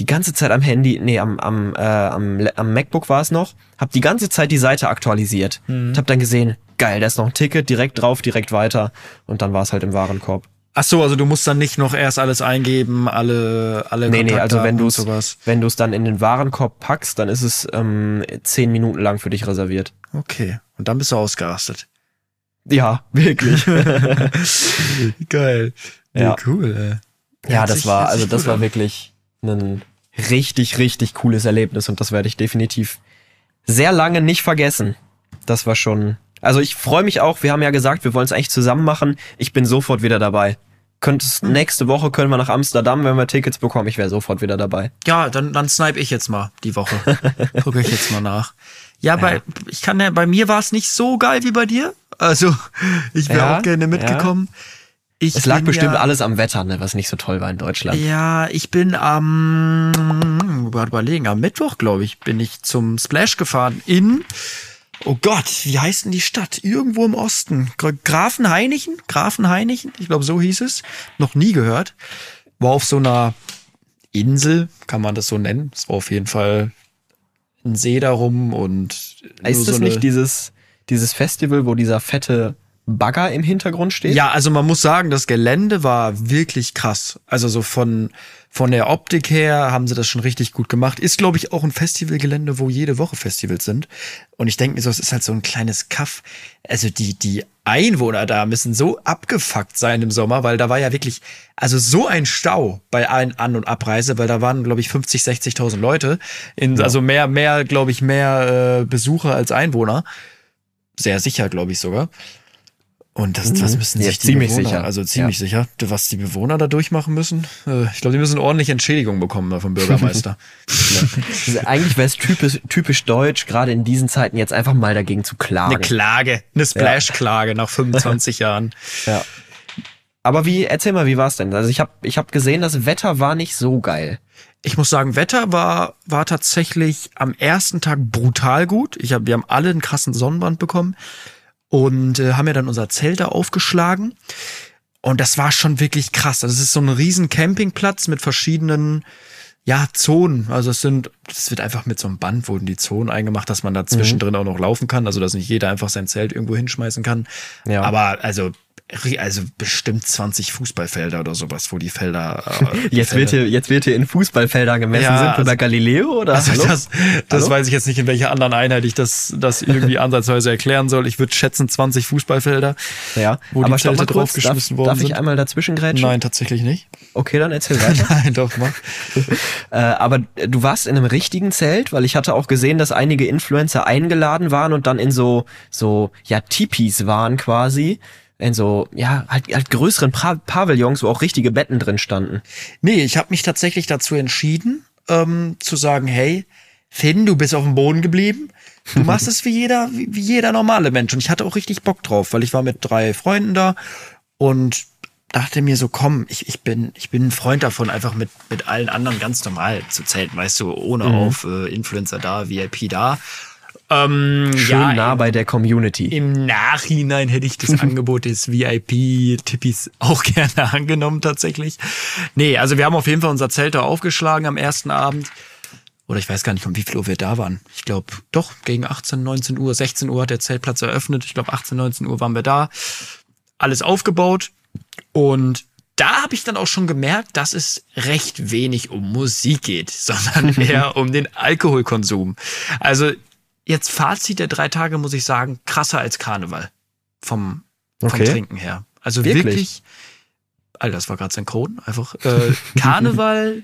Speaker 2: die ganze Zeit am Handy, nee, am, am, äh, am, am MacBook war es noch, hab die ganze Zeit die Seite aktualisiert
Speaker 1: Mhm.
Speaker 2: und hab dann gesehen, geil, da ist noch ein Ticket, direkt drauf, direkt weiter und dann war es halt im Warenkorb.
Speaker 1: Ach so, also du musst dann nicht noch erst alles eingeben, alle, alle
Speaker 2: Nee, nee, also wenn du es wenn du es dann in den Warenkorb packst, dann ist es ähm, zehn Minuten lang für dich reserviert.
Speaker 1: Okay. Und dann bist du ausgerastet.
Speaker 2: Ja, wirklich.
Speaker 1: Geil.
Speaker 2: Ja.
Speaker 1: cool, ey.
Speaker 2: ja, das war, also das war wirklich ein richtig, richtig cooles Erlebnis und das werde ich definitiv sehr lange nicht vergessen. Das war schon, also ich freue mich auch, wir haben ja gesagt, wir wollen es eigentlich zusammen machen. Ich bin sofort wieder dabei. Könntest,
Speaker 1: Hm.
Speaker 2: nächste Woche können wir nach Amsterdam, wenn wir Tickets bekommen. Ich wäre sofort wieder dabei.
Speaker 1: Ja, dann, dann snipe ich jetzt mal die Woche. Gucke ich jetzt mal nach. Ja, bei, ich kann ja, bei mir war es nicht so geil wie bei dir. Also, ich wäre
Speaker 2: Ja,
Speaker 1: auch gerne mitgekommen. Ich
Speaker 2: Es lag bestimmt
Speaker 1: ja,
Speaker 2: alles am Wetter, ne, was nicht so toll war in Deutschland.
Speaker 1: Ja, ich bin am, gerade überlegen, am Mittwoch, glaube ich, bin ich zum Splash gefahren in, oh Gott, wie heißt denn die Stadt? Irgendwo im Osten. Gra- Grafenhainichen? Grafenhainichen? Ich glaube, so hieß es. Noch nie gehört. War auf so einer Insel, kann man das so nennen. Es war auf jeden Fall ein See darum und
Speaker 2: Ist das
Speaker 1: so
Speaker 2: nicht dieses, dieses Festival, wo dieser fette Bagger im Hintergrund steht?
Speaker 1: Ja, also man muss sagen, das Gelände war wirklich krass. Also so von, von der Optik her haben sie das schon richtig gut gemacht. Ist, glaube ich, auch ein Festivalgelände, wo jede Woche Festivals sind. Und ich denke mir so, es ist halt so ein kleines Kaff. Also die, die Einwohner da müssen so abgefuckt sein im Sommer, weil da war ja wirklich, also so ein Stau bei allen An- und Abreise, weil da waren, glaube ich, 50, 60.000 Leute. In, Also mehr, mehr, glaube ich, mehr äh, Besucher als Einwohner. Sehr sicher, glaube ich sogar. Und das,
Speaker 2: Mhm.
Speaker 1: was müssen
Speaker 2: Ja,
Speaker 1: sich die
Speaker 2: ziemlich
Speaker 1: Bewohner,
Speaker 2: sicher.
Speaker 1: also ziemlich sicher, was die Bewohner da durchmachen müssen? Äh, Ich glaube, die müssen ordentlich Entschädigung bekommen vom Bürgermeister.
Speaker 2: Also eigentlich wäre es typisch, typisch deutsch, gerade in diesen Zeiten jetzt einfach mal dagegen zu klagen.
Speaker 1: Eine Klage, eine Splash-Klage nach 25 Jahren.
Speaker 2: Ja. Aber wie, erzähl mal, wie war's denn? Also ich habe ich hab gesehen, das Wetter war nicht so geil.
Speaker 1: Ich muss sagen, Wetter war, war tatsächlich am ersten Tag brutal gut. Ich hab, wir haben alle einen krassen Sonnenbrand bekommen und äh, haben ja dann unser Zelt da aufgeschlagen. Und das war schon wirklich krass. Also es ist so ein riesen Campingplatz mit verschiedenen ja, Zonen. Also es sind, das wird einfach mit so einem Band wurden die Zonen eingemacht, dass man da zwischendrin auch noch laufen kann. Also dass nicht jeder einfach sein Zelt irgendwo hinschmeißen kann.
Speaker 2: Ja.
Speaker 1: Aber also, also bestimmt 20 Fußballfelder oder sowas, wo die Felder. Äh, die
Speaker 2: Jetzt wird,
Speaker 1: Felder-
Speaker 2: hier, jetzt wird hier in Fußballfeldern gemessen.
Speaker 1: Ja,
Speaker 2: Sind wir
Speaker 1: also-
Speaker 2: bei Galileo oder?
Speaker 1: also
Speaker 2: Hallo?
Speaker 1: das, das
Speaker 2: Hallo?
Speaker 1: weiß ich jetzt nicht, in welcher anderen Einheit ich das, das irgendwie ansatzweise erklären soll. Ich würde schätzen 20 Fußballfelder.
Speaker 2: ja.
Speaker 1: wo die
Speaker 2: Aber mal kurz,
Speaker 1: draufgeschmissen
Speaker 2: darf,
Speaker 1: worden
Speaker 2: darf ich
Speaker 1: sind.
Speaker 2: einmal dazwischen grätschen?
Speaker 1: Nein, tatsächlich nicht.
Speaker 2: Okay, dann erzähl weiter.
Speaker 1: Nein, doch, mach.
Speaker 2: Äh, aber du warst in einem richtigen Zelt, weil ich hatte auch gesehen, dass einige Influencer eingeladen waren und dann in so, so, ja, Tipis waren quasi. In so, ja, halt, halt größeren pa Pavillons, wo auch richtige Betten drin standen.
Speaker 1: Nee, ich habe mich tatsächlich dazu entschieden, ähm, zu sagen, hey, Finn, du bist auf dem Boden geblieben. Du machst es wie jeder, wie, wie jeder normale Mensch. Und ich hatte auch richtig Bock drauf, weil ich war mit drei Freunden da und dachte mir so, komm, ich, ich bin, ich bin ein Freund davon, einfach mit, mit allen anderen ganz normal zu zelten, weißt du, ohne
Speaker 2: Mhm.
Speaker 1: auf äh, Influencer da, VIP da. Ähm,
Speaker 2: Schön
Speaker 1: ja,
Speaker 2: nah bei der Community.
Speaker 1: im Nachhinein hätte ich das Angebot des VIP-Tippis auch gerne angenommen, tatsächlich. Nee, also wir haben auf jeden Fall unser Zelt da aufgeschlagen am ersten Abend. Oder ich weiß gar nicht, um wie viel Uhr wir da waren. Ich glaube, doch, gegen 18, 19 Uhr, 16 Uhr hat der Zeltplatz eröffnet. Ich glaube, 18, 19 Uhr waren wir da. Alles aufgebaut. Und da habe ich dann auch schon gemerkt, dass es recht wenig um Musik geht, sondern eher um den Alkoholkonsum. Also jetzt Fazit der drei Tage, muss ich sagen, krasser als Karneval. Vom, vom
Speaker 2: Okay.
Speaker 1: Trinken her. Also
Speaker 2: Wirklich?
Speaker 1: wirklich, Alter, das war gerade synchron. Einfach äh, Karneval,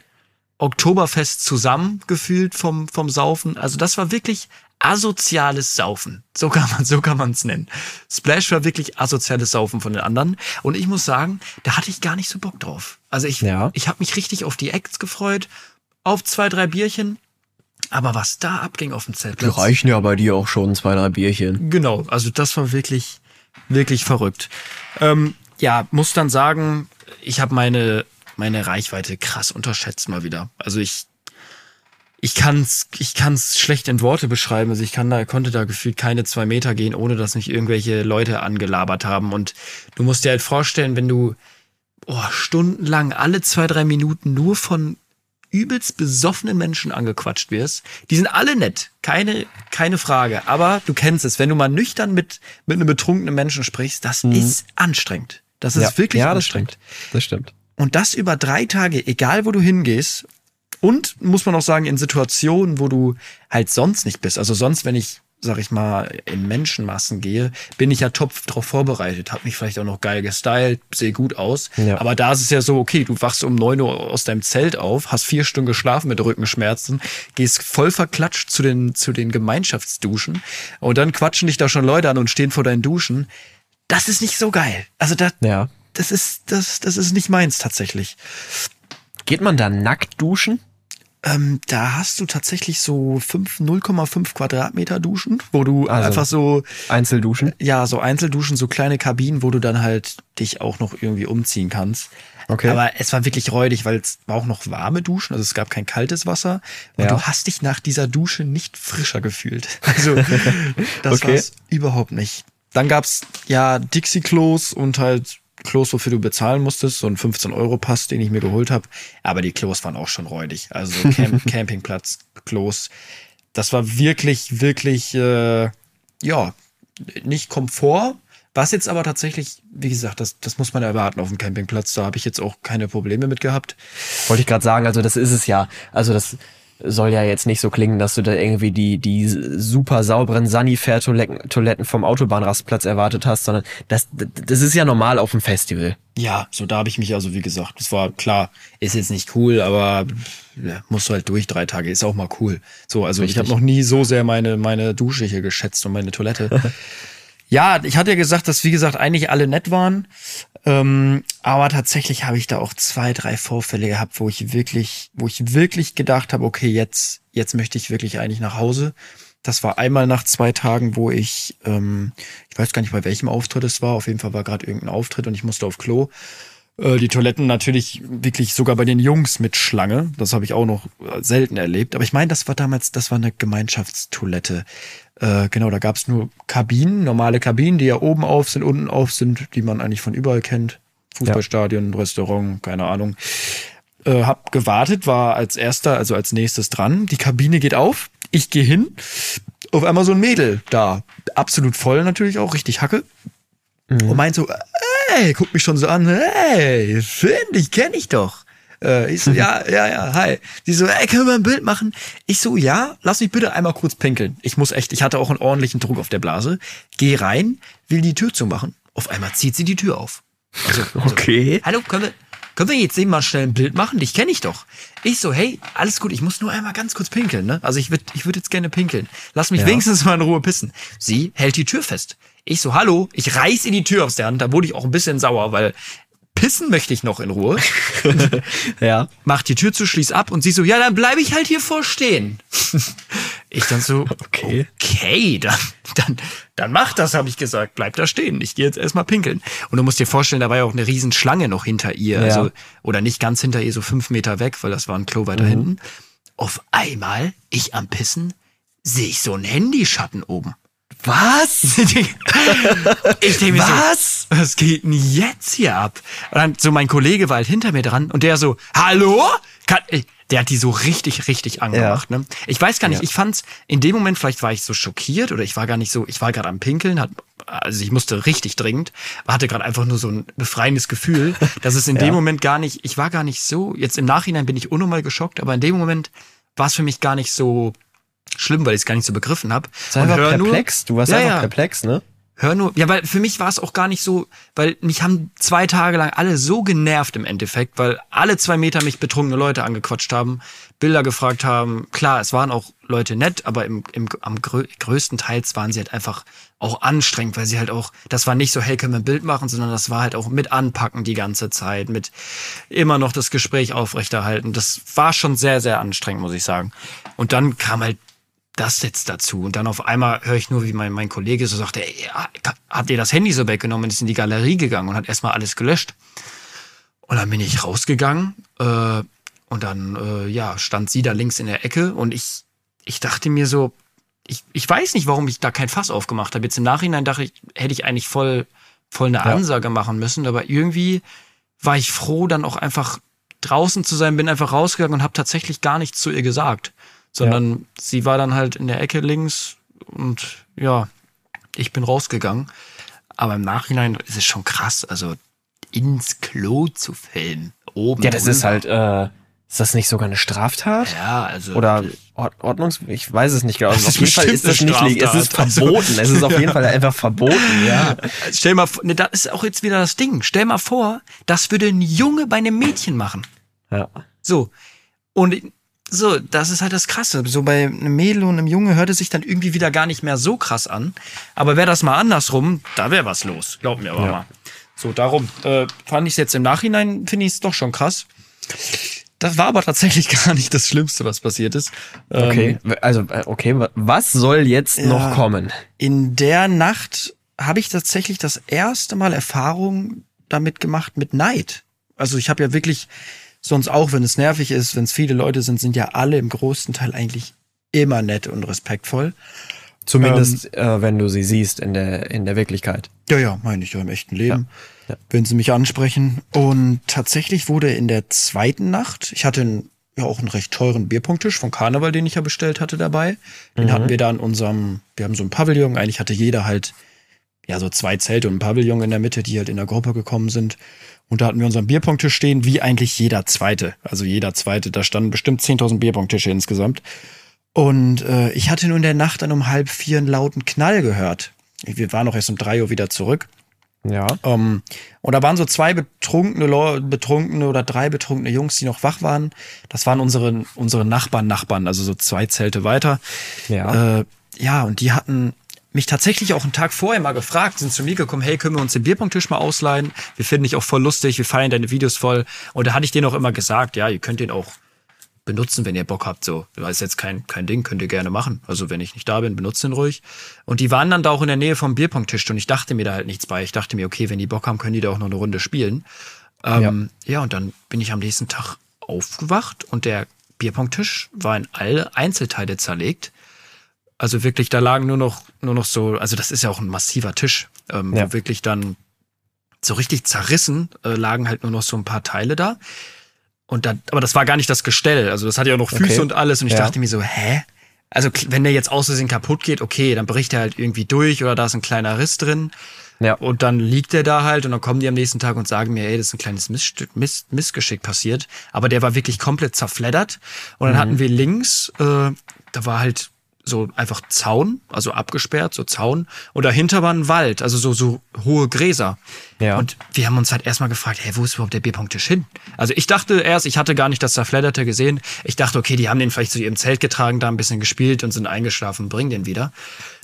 Speaker 1: Oktoberfest zusammengefühlt vom, vom Saufen. Also das war wirklich asoziales Saufen. So kann man, so kann man es nennen. Splash war wirklich asoziales Saufen von den anderen. Und ich muss sagen, da hatte ich gar nicht so Bock drauf. Also ich,
Speaker 2: Ja.
Speaker 1: ich habe mich richtig auf die Acts gefreut, auf zwei, drei Bierchen. Aber was da abging auf dem
Speaker 2: Die
Speaker 1: Zeltplatz.
Speaker 2: reichen ja bei dir auch schon zwei, drei Bierchen.
Speaker 1: Genau, also das war wirklich, wirklich verrückt. Ähm, ja, muss dann sagen, ich habe meine, meine Reichweite krass unterschätzt mal wieder. Also ich, ich kann's, ich kann's schlecht in Worte beschreiben. Also ich kann da, konnte da gefühlt keine zwei Meter gehen, ohne dass mich irgendwelche Leute angelabert haben. Und du musst dir halt vorstellen, wenn du oh, stundenlang alle zwei, drei Minuten nur von übelst besoffenen Menschen angequatscht wirst. Die sind alle nett, keine, keine Frage. Aber du kennst es, wenn du mal nüchtern mit, mit einem betrunkenen Menschen sprichst, das ist anstrengend. Das ist wirklich
Speaker 2: Mhm. ja, das
Speaker 1: anstrengend.
Speaker 2: stimmt. Das stimmt.
Speaker 1: Und das über drei Tage, egal wo du hingehst. Und muss man auch sagen, in Situationen, wo du halt sonst nicht bist. Also sonst, wenn ich, sag ich mal, in Menschenmassen gehe, bin ich ja top drauf vorbereitet. Hab mich vielleicht auch noch geil gestylt, sehe gut aus.
Speaker 2: Ja.
Speaker 1: Aber da ist es ja so, okay, du wachst um neun Uhr aus deinem Zelt auf, hast vier Stunden geschlafen mit Rückenschmerzen, gehst voll verklatscht zu den, zu den Gemeinschaftsduschen und dann quatschen dich da schon Leute an und stehen vor deinen Duschen. Das ist nicht so geil. Also da,
Speaker 2: Ja.
Speaker 1: das ist, das, das ist nicht meins tatsächlich.
Speaker 2: Geht man da nackt duschen?
Speaker 1: Ähm, da hast du tatsächlich so fünf 0,5 Quadratmeter Duschen, wo du
Speaker 2: Also-
Speaker 1: einfach so,
Speaker 2: Einzelduschen?
Speaker 1: ja, so Einzelduschen, so kleine Kabinen, wo du dann halt dich auch noch irgendwie umziehen kannst.
Speaker 2: Okay.
Speaker 1: Aber es war wirklich räudig, weil es war auch noch warme Duschen, also es gab kein kaltes Wasser. Und
Speaker 2: Ja.
Speaker 1: du hast dich nach dieser Dusche nicht frischer gefühlt. Also das
Speaker 2: Okay.
Speaker 1: war's überhaupt nicht. Dann gab's ja Dixie-Klos und halt Klos, wofür du bezahlen musstest, so ein 15-Euro-Pass, den ich mir geholt habe. Aber die Klos waren auch schon räudig. Also so Camp Campingplatz-Klos. Das war wirklich, wirklich, äh, ja, nicht Komfort. Was jetzt aber tatsächlich, wie gesagt, das, das muss man erwarten auf dem Campingplatz. Da habe ich jetzt auch keine Probleme mit gehabt.
Speaker 2: Wollte ich gerade sagen, also das ist es ja. Also das soll ja jetzt nicht so klingen, dass du da irgendwie die, die super sauberen Sanifair-Toiletten Toiletten vom Autobahnrastplatz erwartet hast, sondern das, das ist ja normal auf dem Festival.
Speaker 1: Ja, so da habe ich mich also, wie gesagt, das war klar, ist jetzt nicht cool, aber ja, musst du halt durch drei Tage, ist auch mal cool. So, also ich
Speaker 2: Richtig.
Speaker 1: habe noch nie so sehr meine, meine Dusche hier geschätzt und meine Toilette. ja, ich hatte ja gesagt, dass, wie gesagt, eigentlich alle nett waren. Ähm, aber tatsächlich habe ich da auch zwei, drei Vorfälle gehabt, wo ich wirklich, wo ich wirklich gedacht habe, okay, jetzt, jetzt möchte ich wirklich eigentlich nach Hause. Das war einmal nach zwei Tagen, wo ich, ähm, ich weiß gar nicht, bei welchem Auftritt es war. Auf jeden Fall war gerade irgendein Auftritt und ich musste auf Klo. Äh, die Toiletten natürlich wirklich sogar bei den Jungs mit Schlange. Das habe ich auch noch selten erlebt. Aber ich meine, das war damals, das war eine Gemeinschaftstoilette. Äh, genau, da gab es nur Kabinen, normale Kabinen, die ja oben auf sind, unten auf sind, die man eigentlich von überall kennt. Fußballstadion, Restaurant, keine Ahnung. Äh, hab gewartet, war als erster, also als nächstes dran. Die Kabine geht auf, ich gehe hin. Auf einmal so ein Mädel da. Absolut voll natürlich auch, richtig Hacke. Und meint so, ey, guckt mich schon so an, hey, Finn, dich kenne ich doch. Äh, ich so, ja, ja, ja, hi. Die so, ey, können wir ein Bild machen? Ich so, ja, lass mich bitte einmal kurz pinkeln. Ich muss echt, ich hatte auch einen ordentlichen Druck auf der Blase. Geh rein, will die Tür zumachen. Auf einmal zieht sie die Tür auf. Also, also,
Speaker 2: Okay.
Speaker 1: Hallo, können wir, können wir jetzt eben mal schnell ein Bild machen? Dich kenne ich doch. Ich so, hey, alles gut, ich muss nur einmal ganz kurz pinkeln, ne? Also ich würde ich würd jetzt gerne pinkeln. Lass mich
Speaker 2: Ja.
Speaker 1: wenigstens mal in Ruhe pissen. Sie hält die Tür fest. Ich so, hallo, ich reiß ihr die Tür aus der Hand. Da wurde ich auch ein bisschen sauer, weil pissen möchte ich noch in Ruhe.
Speaker 2: Ja.
Speaker 1: Mach die Tür zu, schließ ab und sie so, ja, dann bleibe ich halt hier vorstehen. ich dann so,
Speaker 2: Okay.
Speaker 1: okay, dann, dann, dann mach das, habe ich gesagt. Bleib da stehen. Ich gehe jetzt erstmal pinkeln. Und du musst dir vorstellen, da war ja auch eine riesen Schlange noch hinter ihr.
Speaker 2: Ja.
Speaker 1: Also, oder nicht ganz hinter ihr, so fünf Meter weg, weil das war ein Klo weiter hinten. Auf einmal, ich am Pissen, sehe ich so einen Handyschatten oben.
Speaker 2: Was?
Speaker 1: ich denke mir
Speaker 2: Was?
Speaker 1: so, was geht denn jetzt hier ab? Und dann so mein Kollege war halt hinter mir dran und der so, hallo? Kann, ey, der hat die so richtig, richtig angemacht. Ne? Ich weiß gar nicht,
Speaker 2: Ja.
Speaker 1: ich fand's in dem Moment, vielleicht war ich so schockiert oder ich war gar nicht so, ich war gerade am Pinkeln, hat, also ich musste richtig dringend, hatte gerade einfach nur so ein befreiendes Gefühl, dass es in
Speaker 2: Ja.
Speaker 1: dem Moment gar nicht, ich war gar nicht so, jetzt im Nachhinein bin ich unnormal geschockt, aber in dem Moment war es für mich gar nicht so schlimm, weil ich es gar nicht so begriffen habe.
Speaker 2: Du warst einfach perplex. Du warst
Speaker 1: Ja,
Speaker 2: einfach perplex, ne?
Speaker 1: Hör nur, ja, weil für mich war es auch gar nicht so, weil mich haben zwei Tage lang alle so genervt im Endeffekt, weil alle zwei Meter mich betrunkene Leute angequatscht haben, Bilder gefragt haben. Klar, es waren auch Leute nett, aber im, im, am grö größten Teils waren sie halt einfach auch anstrengend, weil sie halt auch, das war nicht so, hey, können wir ein Bild machen, sondern das war halt auch mit anpacken die ganze Zeit, mit immer noch das Gespräch aufrechterhalten. Das war schon sehr, sehr anstrengend, muss ich sagen. Und dann kam halt das jetzt dazu. Und dann auf einmal höre ich nur, wie mein, mein Kollege so sagte, ey, habt ihr das Handy so weggenommen und ist in die Galerie gegangen und hat erstmal alles gelöscht. Und dann bin ich rausgegangen äh, und dann äh, ja, stand sie da links in der Ecke und ich, ich dachte mir so, ich, ich weiß nicht, warum ich da kein Fass aufgemacht habe. Jetzt im Nachhinein dachte ich, hätte ich eigentlich voll, voll eine
Speaker 2: Ja.
Speaker 1: Ansage machen müssen, aber irgendwie war ich froh, dann auch einfach draußen zu sein, bin einfach rausgegangen und habe tatsächlich gar nichts zu ihr gesagt. Sondern sie war dann halt in der Ecke links und ja, ich bin rausgegangen. Aber im Nachhinein ist es schon krass, also ins Klo zu filmen. Oben.
Speaker 2: Ja, das ist
Speaker 1: drüber.
Speaker 2: halt, äh, ist das nicht sogar eine Straftat?
Speaker 1: Ja, also.
Speaker 2: Oder Ord Ordnungs... Ich weiß es nicht genau.
Speaker 1: Das
Speaker 2: auf
Speaker 1: ist
Speaker 2: jeden Fall ist das nicht. Es ist.
Speaker 1: Also-
Speaker 2: verboten. Es ist auf jeden Fall einfach verboten, ja.
Speaker 1: Stell mal, vor- ne, das ist auch jetzt wieder das Ding. Stell mal vor, das würde ein Junge bei einem Mädchen machen.
Speaker 2: Ja.
Speaker 1: So. Und so, das ist halt das Krasse. So bei einem Mädel und einem Junge hört es sich dann irgendwie wieder gar nicht mehr so krass an. Aber wäre das mal andersrum, da wäre was los. Glaub mir aber
Speaker 2: Ja.
Speaker 1: mal. So, darum äh, fand ich es jetzt im Nachhinein, finde ich es doch schon krass. Das war aber tatsächlich gar nicht das Schlimmste, was passiert ist. Ähm,
Speaker 2: Okay, also, äh, okay, wa- was soll jetzt
Speaker 1: Ja.
Speaker 2: noch kommen?
Speaker 1: In der Nacht habe ich tatsächlich das erste Mal Erfahrung damit gemacht mit Neid. Also ich habe ja wirklich sonst auch, wenn es nervig ist, wenn es viele Leute sind, sind ja alle im größten Teil eigentlich immer nett und respektvoll.
Speaker 2: Zumindest, äh, wenn du sie siehst in der, in der Wirklichkeit.
Speaker 1: Ja, ja, meine ich ja im echten Leben,
Speaker 2: Ja.
Speaker 1: wenn sie mich ansprechen. Und tatsächlich wurde in der zweiten Nacht, ich hatte einen, ja auch einen recht teuren Bierpunkttisch von Karneval, den ich ja bestellt hatte dabei. Den hatten wir da in unserem, wir haben so ein Pavillon, eigentlich hatte jeder halt ja so zwei Zelte und ein Pavillon in der Mitte, die halt in der Gruppe gekommen sind. Und da hatten wir unseren Bierpunkttisch stehen, wie eigentlich jeder zweite. Also jeder zweite, da standen bestimmt 10.000 Bierpunkttische insgesamt. Und äh, ich hatte nur in der Nacht dann um halb vier einen lauten Knall gehört. Wir waren auch erst um drei Uhr wieder zurück.
Speaker 2: Ja.
Speaker 1: Ähm, und da waren so zwei betrunkene, betrunkene oder drei betrunkene Jungs, die noch wach waren. Das waren unsere, unsere Nachbarn, Nachbarn, also so zwei Zelte weiter.
Speaker 2: Ja.
Speaker 1: Äh, ja, und die hatten mich tatsächlich auch einen Tag vorher mal gefragt, sind zu mir gekommen, hey, können wir uns den Bierpunkttisch mal ausleihen? Wir finden dich auch voll lustig, wir feiern deine Videos voll. Und da hatte ich denen auch immer gesagt, ja, ihr könnt den auch benutzen, wenn ihr Bock habt. So, das ist jetzt kein, kein Ding, könnt ihr gerne machen. Also wenn ich nicht da bin, benutzt den ruhig. Und die waren dann da auch in der Nähe vom Bierpunkttisch und ich dachte mir da halt nichts bei. Ich dachte mir, okay, wenn die Bock haben, können die da auch noch eine Runde spielen. Ähm, ja. und dann bin ich am nächsten Tag aufgewacht und der Bierpunkttisch war in alle Einzelteile zerlegt. Also wirklich, da lagen nur noch, nur noch so, also das ist ja auch ein massiver Tisch, ähm,
Speaker 2: Ja.
Speaker 1: wo wirklich dann so richtig zerrissen äh, lagen halt nur noch so ein paar Teile da. Und da, aber das war gar nicht das Gestell. Also das hat ja auch noch Füße
Speaker 2: Okay.
Speaker 1: und alles. Und ich
Speaker 2: Ja.
Speaker 1: dachte mir so, hä? Also wenn der jetzt aus Versehen kaputt geht, okay, dann bricht er halt irgendwie durch oder da ist ein kleiner Riss drin.
Speaker 2: Ja.
Speaker 1: Und dann liegt der da halt und dann kommen die am nächsten Tag und sagen mir, ey, das ist ein kleines Missstück, Miss, Missgeschick passiert. Aber der war wirklich komplett zerfleddert. Und dann hatten wir links, äh, da war halt so einfach Zaun, also abgesperrt, so Zaun. Und dahinter war ein Wald, also so, so hohe Gräser.
Speaker 2: Ja.
Speaker 1: Und wir haben uns halt erstmal gefragt, hey, wo ist überhaupt der Bierpunkttisch hin? Also ich dachte erst, ich hatte gar nicht das Zerfledderte gesehen. Ich dachte, okay, die haben den vielleicht zu ihrem Zelt getragen, da ein bisschen gespielt und sind eingeschlafen, bringen den wieder.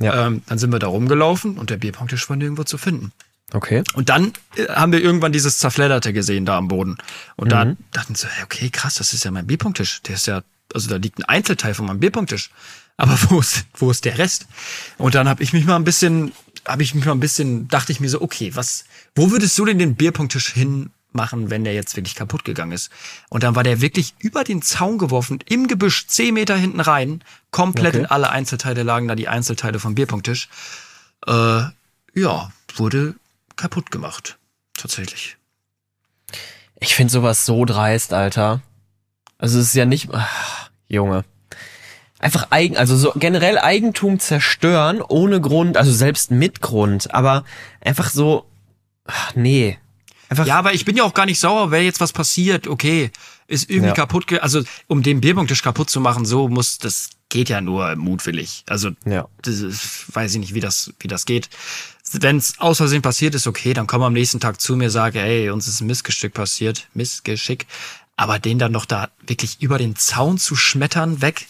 Speaker 2: Ja.
Speaker 1: Ähm, dann sind wir da rumgelaufen und der Bierpunkttisch war nirgendwo zu finden.
Speaker 2: Okay.
Speaker 1: Und dann äh, haben wir irgendwann dieses Zerfledderte gesehen da am Boden. Und da dachten sie, okay, krass, das ist ja mein Bierpunkttisch. Der ist ja, also da liegt ein Einzelteil von meinem Bierpunkttisch. Aber wo ist, wo ist der Rest? Und dann habe ich mich mal ein bisschen, habe ich mich mal ein bisschen, dachte ich mir so, okay, was, wo würdest du denn den Bierpunkttisch hinmachen, wenn der jetzt wirklich kaputt gegangen ist? Und dann war der wirklich über den Zaun geworfen, im Gebüsch, zehn Meter hinten rein, komplett
Speaker 2: Okay.
Speaker 1: in alle Einzelteile lagen da die Einzelteile vom Bierpunkttisch. Äh, ja, wurde kaputt gemacht. Tatsächlich.
Speaker 2: Ich finde sowas so dreist, Alter. Also es ist ja nicht, ach, Junge. Einfach eigen, also so generell Eigentum zerstören ohne Grund, also selbst mit Grund, aber einfach so, ach, nee. Einfach,
Speaker 1: Ja, aber ich bin ja auch gar nicht sauer, wäre jetzt was passiert, okay, ist irgendwie
Speaker 2: Ja.
Speaker 1: kaputt, also um den Bierpunktisch kaputt zu machen, so muss, das geht ja nur mutwillig. Also,
Speaker 2: Ja.
Speaker 1: das weiß ich nicht, wie das, wie das geht. Wenn es aus Versehen passiert ist, okay, dann komm am nächsten Tag zu mir, sage, ey, uns ist ein Missgeschick passiert, Missgeschick. Aber den dann noch da wirklich über den Zaun zu schmettern, weg,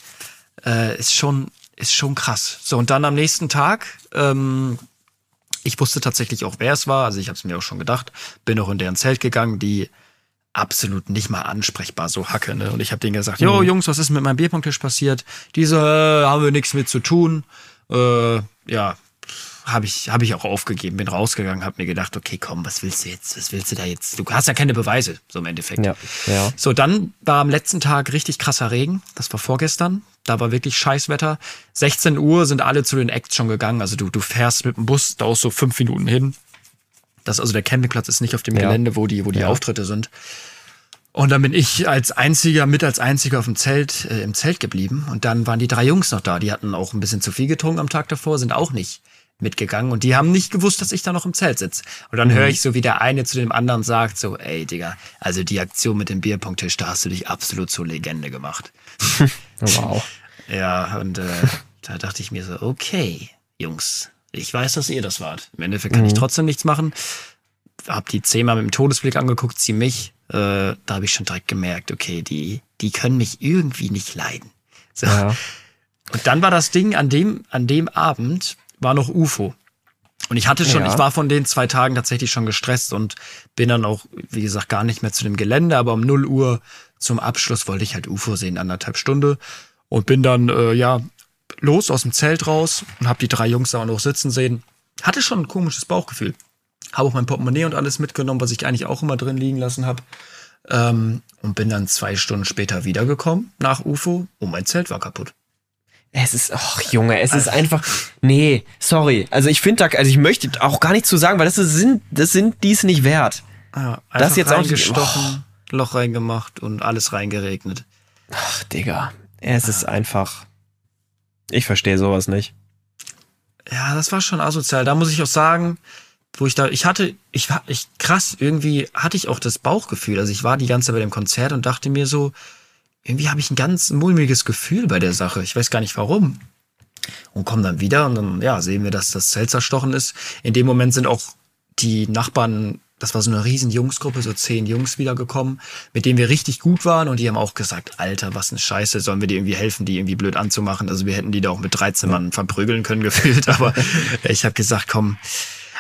Speaker 1: äh, ist schon, ist schon krass. So, und dann am nächsten Tag, ähm, ich wusste tatsächlich auch, wer es war. Also ich habe es mir auch schon gedacht. Bin auch in deren Zelt gegangen, die absolut nicht mal ansprechbar so hacke. Ne? Und ich habe denen gesagt, jo Jungs, was ist mit meinem Bierpunkttisch passiert? Diese äh, haben wir nichts mit zu tun. Äh, ja, habe ich habe ich auch aufgegeben, bin rausgegangen, habe mir gedacht, okay, komm, was willst du jetzt? Was willst du da jetzt? Du hast ja keine Beweise, so im Endeffekt.
Speaker 2: Ja, ja.
Speaker 1: So, dann war am letzten Tag richtig krasser Regen. Das war vorgestern. Da war wirklich Scheißwetter. 16 Uhr sind alle zu den Acts schon gegangen. Also du, du fährst mit dem Bus da auch so fünf Minuten hin. Das, also der Campingplatz ist nicht auf dem
Speaker 2: Ja.
Speaker 1: Gelände, wo die, wo die
Speaker 2: Ja.
Speaker 1: Auftritte sind. Und dann bin ich als einziger, mit als einziger auf dem Zelt, äh, im Zelt geblieben. Und dann waren die drei Jungs noch da. Die hatten auch ein bisschen zu viel getrunken am Tag davor, sind auch nicht mitgegangen. Und die haben nicht gewusst, dass ich da noch im Zelt sitze. Und dann höre ich so, wie der eine zu dem anderen sagt, so, ey, Digga, also die Aktion mit dem Bierpunkttisch, da hast du dich absolut zur Legende gemacht.
Speaker 2: Wow.
Speaker 1: Ja, und äh, da dachte ich mir so, okay, Jungs, ich weiß, dass ihr das wart. Im Endeffekt kann ich trotzdem nichts machen. Hab die zehnmal mit dem Todesblick angeguckt, sie mich. Äh, da habe ich schon direkt gemerkt, okay, die, die können mich irgendwie nicht leiden. So.
Speaker 2: Ja.
Speaker 1: Und dann war das Ding, an dem, an dem Abend war noch UFO. Und ich hatte schon,
Speaker 2: Ja.
Speaker 1: ich war von den zwei Tagen tatsächlich schon gestresst und bin dann auch, wie gesagt, gar nicht mehr zu dem Gelände, aber um 0 Uhr zum Abschluss wollte ich halt UFO sehen, anderthalb Stunde. Und bin dann, äh, ja, los aus dem Zelt raus und hab die drei Jungs da noch sitzen sehen. Hatte schon ein komisches Bauchgefühl. Habe auch mein Portemonnaie und alles mitgenommen, was ich eigentlich auch immer drin liegen lassen habe. Ähm, und bin dann zwei Stunden später wiedergekommen nach UFO und mein Zelt war kaputt.
Speaker 2: Es ist, ach Junge, es ist einfach, nee, sorry. Also ich finde da, also ich möchte auch gar nichts zu sagen, weil das sind, das sind dies nicht wert.
Speaker 1: Ja,
Speaker 2: Das jetzt auch nicht-
Speaker 1: reingestochen, Loch reingemacht und alles reingeregnet.
Speaker 2: Ach, Digga, es ist einfach, ich verstehe sowas nicht.
Speaker 1: Ja, das war schon asozial. Da muss ich auch sagen, wo ich da, ich hatte, ich war, ich krass, irgendwie hatte ich auch das Bauchgefühl. Also ich war die ganze Zeit bei dem Konzert und dachte mir so, irgendwie habe ich ein ganz mulmiges Gefühl bei der Sache. Ich weiß gar nicht warum. Und kommen dann wieder und dann, ja, sehen wir, dass das Zelt zerstochen ist. In dem Moment sind auch die Nachbarn, das war so eine riesen Jungsgruppe, so zehn Jungs wiedergekommen, mit denen wir richtig gut waren und die haben auch gesagt, Alter, was eine Scheiße, sollen wir dir irgendwie helfen, die irgendwie blöd anzumachen? Also wir hätten die da auch mit 13 Mann verprügeln können gefühlt, aber ich habe gesagt, komm.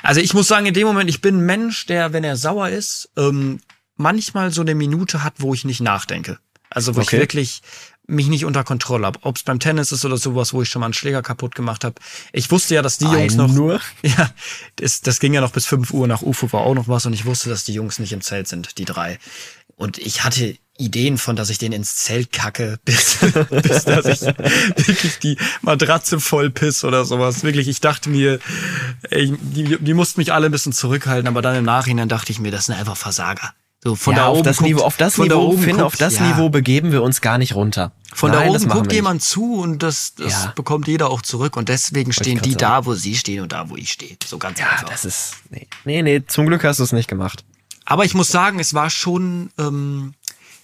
Speaker 1: Also ich muss sagen, in dem Moment, ich bin ein Mensch, der, wenn er sauer ist, ähm, manchmal so eine Minute hat, wo ich nicht nachdenke. Also wo
Speaker 2: Okay.
Speaker 1: ich wirklich mich nicht unter Kontrolle habe. Ob es beim Tennis ist oder sowas, wo ich schon mal einen Schläger kaputt gemacht habe. Ich wusste ja, dass die Jungs
Speaker 2: Einen
Speaker 1: noch.
Speaker 2: nur?
Speaker 1: Ja, das, das ging ja noch bis 5 Uhr. Nach UFO war auch noch was und ich wusste, dass die Jungs nicht im Zelt sind, die drei. Und ich hatte Ideen von, dass ich den ins Zelt kacke, bis, bis dass ich wirklich die Matratze voll piss oder sowas. Wirklich, ich dachte mir, ey, die, die mussten mich alle ein bisschen zurückhalten, aber dann im Nachhinein dachte ich mir, das sind einfach Versager. So von
Speaker 2: ja,
Speaker 1: da
Speaker 2: auf
Speaker 1: oben
Speaker 2: das
Speaker 1: guckt-
Speaker 2: Niveau, auf das
Speaker 1: von da
Speaker 2: Niveau,
Speaker 1: oben
Speaker 2: Finn,
Speaker 1: guckt-
Speaker 2: auf das
Speaker 1: ja.
Speaker 2: Niveau begeben wir uns gar nicht runter.
Speaker 1: Von
Speaker 2: Nein,
Speaker 1: da oben guckt jemand zu und das, das
Speaker 2: Ja.
Speaker 1: bekommt jeder auch zurück und deswegen stehen die
Speaker 2: sagen.
Speaker 1: da, wo sie stehen und da, wo ich stehe. So ganz.
Speaker 2: Ja,
Speaker 1: einfach.
Speaker 2: das ist, nee, nee, nee, zum Glück hast du es nicht gemacht.
Speaker 1: Aber ich muss sagen, es war schon ähm,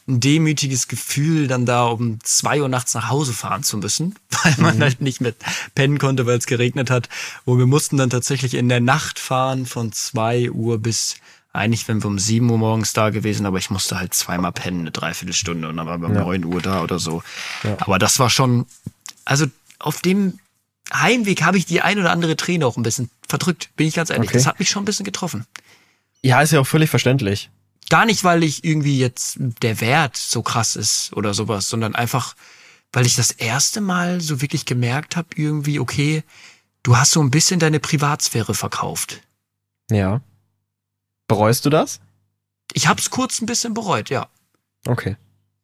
Speaker 1: ein demütiges Gefühl, dann da um zwei Uhr nachts nach Hause fahren zu müssen, weil man halt nicht mehr pennen konnte, weil es geregnet hat. Wo wir mussten dann tatsächlich in der Nacht fahren von zwei Uhr bis eigentlich wenn wir um sieben Uhr morgens da gewesen, aber ich musste halt zweimal pennen, eine Dreiviertelstunde und dann waren wir um neun Uhr da oder so. Aber das war schon, also auf dem Heimweg habe ich die ein oder andere Träne auch ein bisschen verdrückt, bin ich ganz ehrlich.
Speaker 2: Okay.
Speaker 1: Das hat mich schon ein bisschen getroffen.
Speaker 2: Ja, ist ja auch völlig verständlich.
Speaker 1: Gar nicht, weil ich irgendwie jetzt der Wert so krass ist oder sowas, sondern einfach, weil ich das erste Mal so wirklich gemerkt habe, irgendwie, okay, du hast so ein bisschen deine Privatsphäre verkauft.
Speaker 2: Ja. Bereust du das?
Speaker 1: Ich hab's kurz ein bisschen bereut, ja.
Speaker 2: Okay.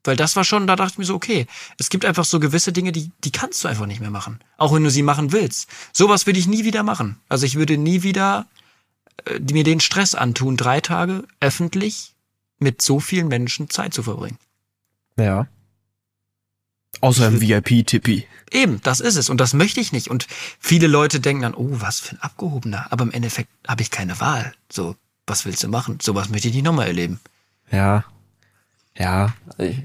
Speaker 1: Weil das war schon, da dachte ich mir so, okay, es gibt einfach so gewisse Dinge, die, die kannst du einfach nicht mehr machen. Auch wenn du sie machen willst. Sowas würde ich nie wieder machen. Also ich würde nie wieder äh, mir den Stress antun, drei Tage öffentlich mit so vielen Menschen Zeit zu verbringen.
Speaker 2: Ja. Außer im VIP-Tippi.
Speaker 1: Eben, das ist es. Und das möchte ich nicht. Und viele Leute denken dann, oh, was für ein Abgehobener. Aber im Endeffekt habe ich keine Wahl. So, was willst du machen? Sowas möchte ich nicht nochmal erleben.
Speaker 2: Ja. Ja.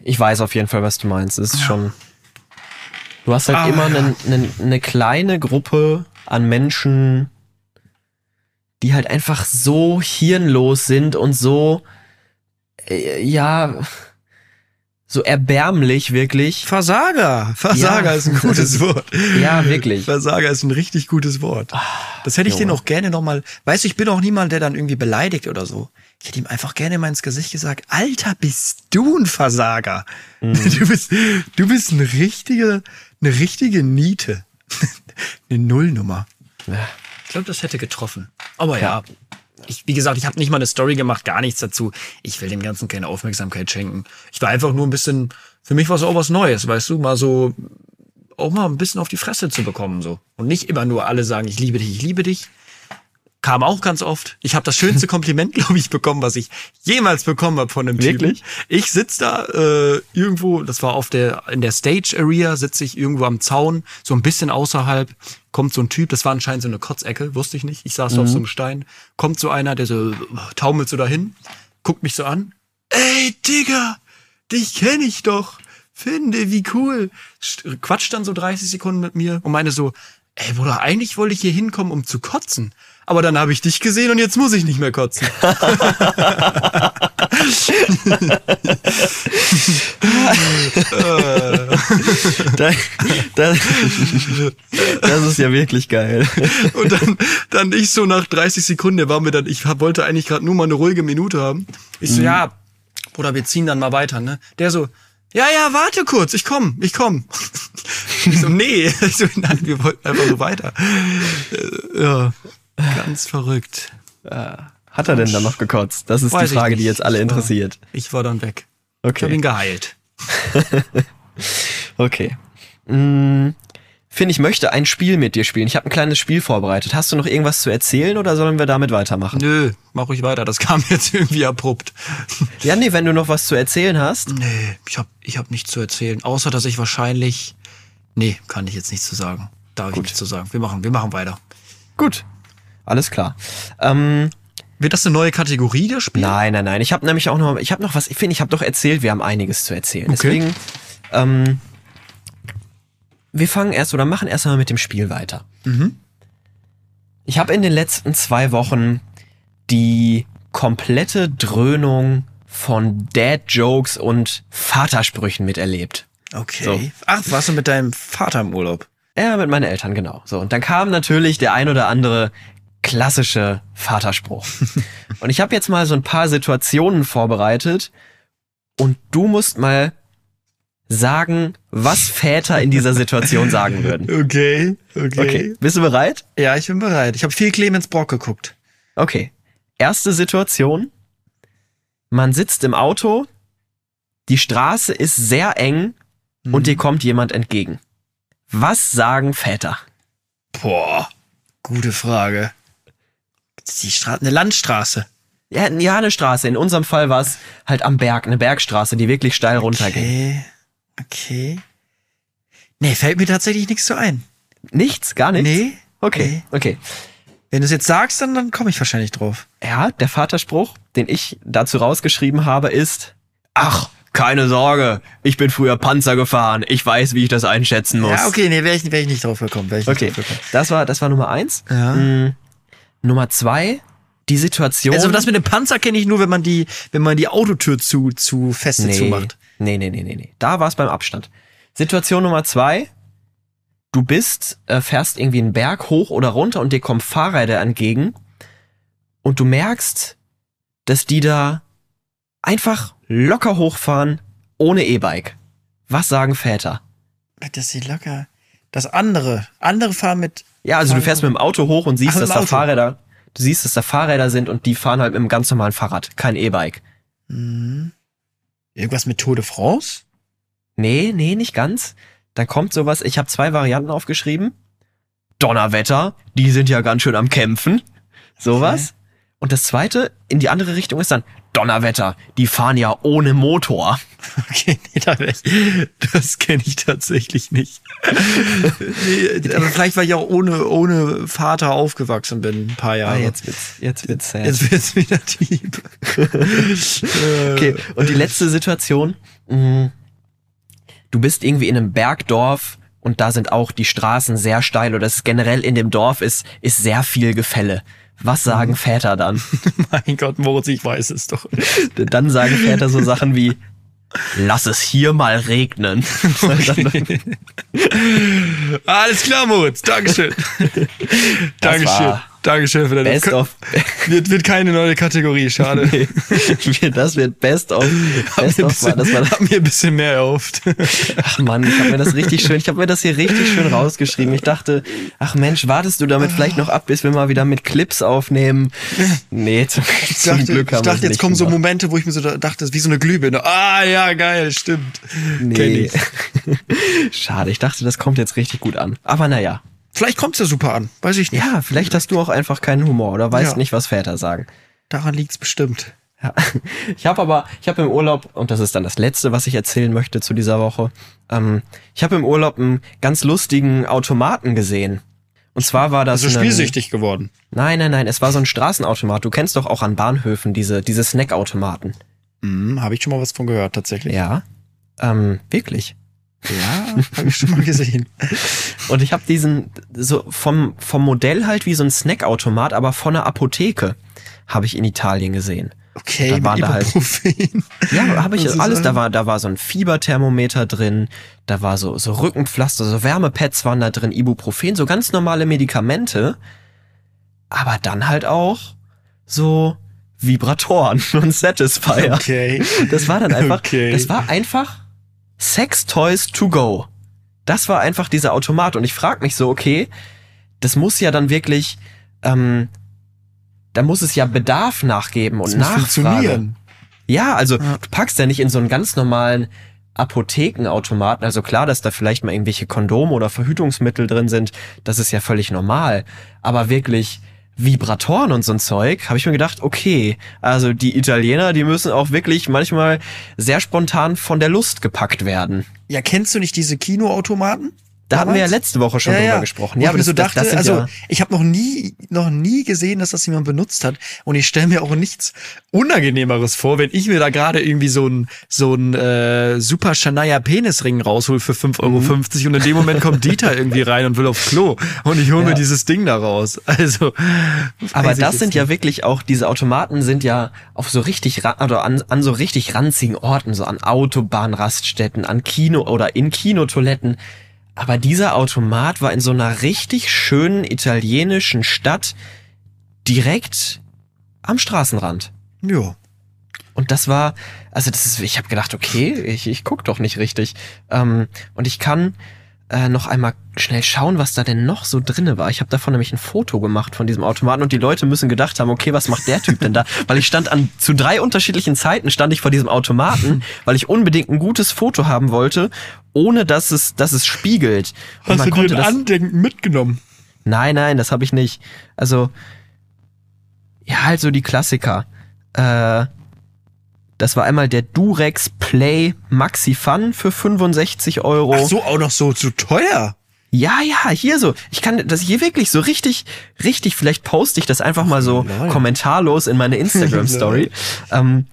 Speaker 2: Ich weiß auf jeden Fall, was du meinst. Es ist schon. Du hast halt
Speaker 1: Ah,
Speaker 2: immer
Speaker 1: ja.
Speaker 2: eine ne, ne kleine Gruppe an Menschen, die halt einfach so hirnlos sind und so, äh, ja, so erbärmlich wirklich.
Speaker 1: Versager. Versager
Speaker 2: Ja.
Speaker 1: ist ein gutes Wort.
Speaker 2: Ja, wirklich.
Speaker 1: Versager ist ein richtig gutes Wort. Das hätte ich
Speaker 2: Junge.
Speaker 1: den auch gerne nochmal. Weißt du, ich bin auch niemand, der dann irgendwie beleidigt oder so. Ich hätte ihm einfach gerne mal ins Gesicht gesagt, Alter, bist du ein Versager. Du bist, du bist eine richtige, eine richtige Niete. eine Nullnummer. Ich glaube, das hätte getroffen. Aber ja. Ich, wie gesagt, ich habe nicht mal eine Story gemacht, gar nichts dazu. Ich will dem Ganzen keine Aufmerksamkeit schenken. Ich war einfach nur ein bisschen, für mich war es auch was Neues, weißt du, mal so, auch mal ein bisschen auf die Fresse zu bekommen, so. Und nicht immer nur alle sagen, ich liebe dich, ich liebe dich. Kam auch ganz oft. Ich habe das schönste Kompliment, glaube ich, bekommen, was ich jemals bekommen habe von einem
Speaker 2: Wirklich?
Speaker 1: Typen. Ich sitz da äh, irgendwo, das war auf der in der Stage Area, sitze ich irgendwo am Zaun, so ein bisschen außerhalb, kommt so ein Typ, das war anscheinend so eine Kotzecke, wusste ich nicht. Ich saß da auf so einem Stein, kommt so einer, der so taumelt so dahin, guckt mich so an. Ey, Digga, dich kenne ich doch. Finde, wie cool. Quatscht dann so 30 Sekunden mit mir und meine so, ey Bruder, eigentlich wollte ich hier hinkommen, um zu kotzen. Aber dann habe ich dich gesehen und jetzt muss ich nicht mehr kotzen.
Speaker 2: Da, da, das ist ja wirklich geil.
Speaker 1: Und dann, dann ich so nach 30 Sekunden, der war mir dann, ich wollte eigentlich gerade nur mal eine ruhige Minute haben. Ich so, ja, Bruder, wir ziehen dann mal weiter, ne? Der so, ja, ja, warte kurz, ich komm, ich komm. Ich so, nee, ich so, nein, wir wollten einfach nur weiter. Äh, Ja, ganz verrückt.
Speaker 2: Hat er denn dann noch gekotzt? Das ist
Speaker 1: Weiß
Speaker 2: die
Speaker 1: ich
Speaker 2: Frage, die jetzt alle
Speaker 1: Ich war-
Speaker 2: interessiert.
Speaker 1: Ich war dann weg. Ich hab
Speaker 2: Okay.
Speaker 1: ihn geheilt.
Speaker 2: Okay. Mm, Finn, ich möchte ein Spiel mit dir spielen. Ich habe ein kleines Spiel vorbereitet. Hast du noch irgendwas zu erzählen oder sollen wir damit weitermachen?
Speaker 1: Nö, mach ruhig weiter. Das kam jetzt irgendwie abrupt.
Speaker 2: Ja, nee, wenn du noch was zu erzählen hast.
Speaker 1: Nee, ich hab, ich hab nichts zu erzählen. Außer, dass ich wahrscheinlich. Nee, kann ich jetzt nichts zu sagen. Darf ich nichts zu sagen. Wir machen, wir machen weiter.
Speaker 2: Gut. Alles klar. Ähm,
Speaker 1: Wird das eine neue Kategorie, das Spiel?
Speaker 2: nein, nein, nein. Ich habe nämlich auch noch, ich habe noch was, Finn, ich habe doch erzählt, wir haben einiges zu erzählen.
Speaker 1: Okay.
Speaker 2: Deswegen, ähm, wir fangen erst oder machen erst mal mit dem Spiel weiter. Ich habe in den letzten zwei Wochen die komplette Dröhnung von Dad-Jokes und Vatersprüchen miterlebt.
Speaker 1: Okay.
Speaker 2: So.
Speaker 1: Ach, warst du mit deinem Vater im Urlaub?
Speaker 2: Ja, mit meinen Eltern, genau. So, und dann kam natürlich der ein oder andere klassische Vaterspruch. und ich habe jetzt mal so ein paar Situationen vorbereitet und du musst mal sagen, was Väter in dieser Situation sagen würden.
Speaker 1: Okay, okay.
Speaker 2: Okay, bist du bereit?
Speaker 1: Ja, ich bin bereit. Ich habe viel Clemens Brock geguckt.
Speaker 2: Okay. Erste Situation. Man sitzt im Auto, die Straße ist sehr eng und dir kommt jemand entgegen. Was sagen Väter?
Speaker 1: Boah, gute Frage. Die Straße, eine Landstraße.
Speaker 2: Ja, ja, eine Straße. In unserem Fall war es halt am Berg, eine Bergstraße, die wirklich steil runterging.
Speaker 1: Okay, okay. Nee, fällt mir tatsächlich nichts so ein.
Speaker 2: Nichts, gar nichts?
Speaker 1: Nee.
Speaker 2: Okay, okay.
Speaker 1: Wenn du es jetzt sagst, dann, dann komme ich wahrscheinlich drauf.
Speaker 2: Ja, der Vaterspruch, den ich dazu rausgeschrieben habe, ist, ach, keine Sorge, ich bin früher Panzer gefahren. Ich weiß, wie ich das einschätzen muss.
Speaker 1: Ja, okay, nee, wäre ich, wär ich nicht drauf gekommen. Nicht
Speaker 2: Okay,
Speaker 1: drauf gekommen.
Speaker 2: das war, das war Nummer eins.
Speaker 1: Ja.
Speaker 2: Mm, Nummer zwei, die Situation.
Speaker 1: Also das mit dem Panzer kenne ich nur, wenn man die, wenn man die Autotür zu, zu feste zumacht.
Speaker 2: Nee, nee, nee, nee, nee. Da war es beim Abstand. Situation Nummer zwei. Du bist, äh, fährst irgendwie einen Berg hoch oder runter und dir kommen Fahrräder entgegen und du merkst, dass die da einfach locker hochfahren ohne E-Bike. Was sagen Väter?
Speaker 1: Das sieht locker. Das andere, andere fahren mit.
Speaker 2: Ja, also du fährst mit dem Auto hoch und siehst,
Speaker 1: Ach,
Speaker 2: dass da
Speaker 1: Auto.
Speaker 2: Fahrräder, du siehst, dass da Fahrräder sind und die fahren halt mit einem ganz normalen Fahrrad, kein E-Bike.
Speaker 1: Mhm. Irgendwas mit Tour de France?
Speaker 2: Nee, nee, nicht ganz. Dann kommt sowas, ich habe zwei Varianten aufgeschrieben. Donnerwetter, die sind ja ganz schön am Kämpfen. Sowas. Und das zweite, in die andere Richtung ist dann Donnerwetter, die fahren ja ohne Motor.
Speaker 1: Okay, nee, das kenne ich tatsächlich nicht. aber vielleicht, weil ich auch ohne, ohne Vater aufgewachsen bin, ein paar Jahre.
Speaker 2: Ah, jetzt wird's, jetzt wird's sad.
Speaker 1: Jetzt wird's wieder tief.
Speaker 2: Okay, und die letzte Situation. mh, Du bist irgendwie in einem Bergdorf und da sind auch die Straßen sehr steil oder es generell in dem Dorf ist, ist sehr viel Gefälle. Was sagen Väter dann?
Speaker 1: mein Gott, Moritz, ich weiß es doch.
Speaker 2: Dann sagen Väter so Sachen wie, lass es hier mal regnen.
Speaker 1: Alles klar, Moritz. Dankeschön. Dankeschön.
Speaker 2: War
Speaker 1: Dankeschön für deine
Speaker 2: Best of,
Speaker 1: Wird, wird keine neue Kategorie, schade.
Speaker 2: Nee, das wird Best of, Best of war,
Speaker 1: bisschen,
Speaker 2: das war,
Speaker 1: hab mir ein bisschen mehr erhofft.
Speaker 2: ach Mann, ich habe mir das richtig schön, ich habe mir das hier richtig schön rausgeschrieben. Ich dachte, ach Mensch, wartest du damit vielleicht noch ab, bis wir mal wieder mit Clips aufnehmen? Nee, zum,
Speaker 1: Ich
Speaker 2: zum
Speaker 1: dachte,
Speaker 2: Glück haben
Speaker 1: ich dachte jetzt kommen so
Speaker 2: gemacht.
Speaker 1: Momente, wo ich mir so da- dachte, das wie so eine Glühbirne. Ah, ja, geil, stimmt.
Speaker 2: Nee. Schade, ich dachte, das kommt jetzt richtig gut an. Aber naja.
Speaker 1: Vielleicht kommt's ja super an. Weiß ich nicht.
Speaker 2: Ja, vielleicht hast du auch einfach keinen Humor oder weißt
Speaker 1: Ja.
Speaker 2: nicht, was Väter sagen.
Speaker 1: Daran liegt's bestimmt.
Speaker 2: Ja. Ich habe aber, ich habe im Urlaub, und das ist dann das Letzte, was ich erzählen möchte zu dieser Woche, ähm, ich habe im Urlaub einen ganz lustigen Automaten gesehen. Und zwar war das
Speaker 1: Also
Speaker 2: ein-
Speaker 1: spielsüchtig geworden.
Speaker 2: Nein, nein, nein, es war so ein Straßenautomat. Du kennst doch auch an Bahnhöfen diese, diese Snackautomaten.
Speaker 1: Hm, habe ich schon mal was von gehört, tatsächlich.
Speaker 2: Ja. Ähm, wirklich.
Speaker 1: Ja, habe ich schon mal gesehen.
Speaker 2: Und ich habe diesen so vom vom Modell halt wie so ein Snackautomat, aber von einer Apotheke habe ich in Italien gesehen.
Speaker 1: Okay,
Speaker 2: Da waren da halt-
Speaker 1: Ibuprofen.
Speaker 2: Ja, habe ich
Speaker 1: Das
Speaker 2: alles. Da war da war so ein Fieberthermometer drin, da war so so Rückenpflaster, so Wärmepads waren da drin, Ibuprofen, so ganz normale Medikamente. Aber dann halt auch so Vibratoren und Satisfier.
Speaker 1: Okay.
Speaker 2: Das war dann einfach,
Speaker 1: Okay.
Speaker 2: das war einfach Sex Toys to go. Das war einfach dieser Automat und ich frag mich so, okay, das muss ja dann wirklich, ähm, da muss es ja Bedarf nachgeben und
Speaker 1: Das muss
Speaker 2: Nachfrage.
Speaker 1: funktionieren.
Speaker 2: Ja, also
Speaker 1: Ja.
Speaker 2: du packst ja nicht in so einen ganz normalen Apothekenautomaten. Also klar, dass da vielleicht mal irgendwelche Kondome oder Verhütungsmittel drin sind, das ist ja völlig normal. Aber wirklich Vibratoren und so ein Zeug, habe ich mir gedacht, okay, also die Italiener, die müssen auch wirklich manchmal sehr spontan von der Lust gepackt werden.
Speaker 1: Ja, kennst du nicht diese Kinoautomaten?
Speaker 2: Da hatten wir ja
Speaker 1: Damals?
Speaker 2: letzte Woche schon drüber gesprochen.
Speaker 1: Wo
Speaker 2: Ja,
Speaker 1: ich mir so
Speaker 2: das- das-
Speaker 1: dachte,
Speaker 2: das
Speaker 1: also
Speaker 2: ja-
Speaker 1: ich habe noch nie, noch nie gesehen, dass das jemand benutzt hat. Und ich stelle mir auch nichts Unangenehmeres vor, wenn ich mir da gerade irgendwie so ein so ein äh, super Shania Penisring raushol für 5,50 Euro
Speaker 2: Mhm.
Speaker 1: und in dem Moment kommt Dieter irgendwie rein und will aufs Klo und ich hole mir
Speaker 2: Ja.
Speaker 1: dieses Ding da raus. Also
Speaker 2: Aber das sind ja
Speaker 1: nicht.
Speaker 2: wirklich auch, diese Automaten sind ja auf so richtig, oder an, an so richtig ranzigen Orten, so an Autobahnraststätten, an Kino oder in Kinotoiletten. Aber dieser Automat war in so einer richtig schönen italienischen Stadt direkt am Straßenrand.
Speaker 1: ja.
Speaker 2: Und das war, also das ist, ich habe gedacht, okay, ich, ich guck doch nicht richtig. Ähm, und ich kann äh, noch einmal schnell schauen, was da denn noch so drinne war. Ich habe davon nämlich ein Foto gemacht von diesem Automaten und die Leute müssen gedacht haben, okay, was macht der Typ denn da? Weil ich stand an zu drei unterschiedlichen Zeiten stand ich vor diesem Automaten, weil ich unbedingt ein gutes Foto haben wollte, ohne dass es dass es spiegelt. Und
Speaker 1: Hast
Speaker 2: man
Speaker 1: du dir
Speaker 2: konnte
Speaker 1: ein
Speaker 2: das
Speaker 1: Andenken mitgenommen?
Speaker 2: Nein, nein, das habe ich nicht. Also, ja, halt so die Klassiker. Äh, das war einmal der Durex Play Maxi Fun für 65 Euro.
Speaker 1: Ach so, auch noch so zu teuer.
Speaker 2: Ja, ja, hier so. Ich kann das hier wirklich so richtig, richtig, vielleicht poste ich das einfach mal so
Speaker 1: lol.
Speaker 2: kommentarlos in meine Instagram Story. ähm,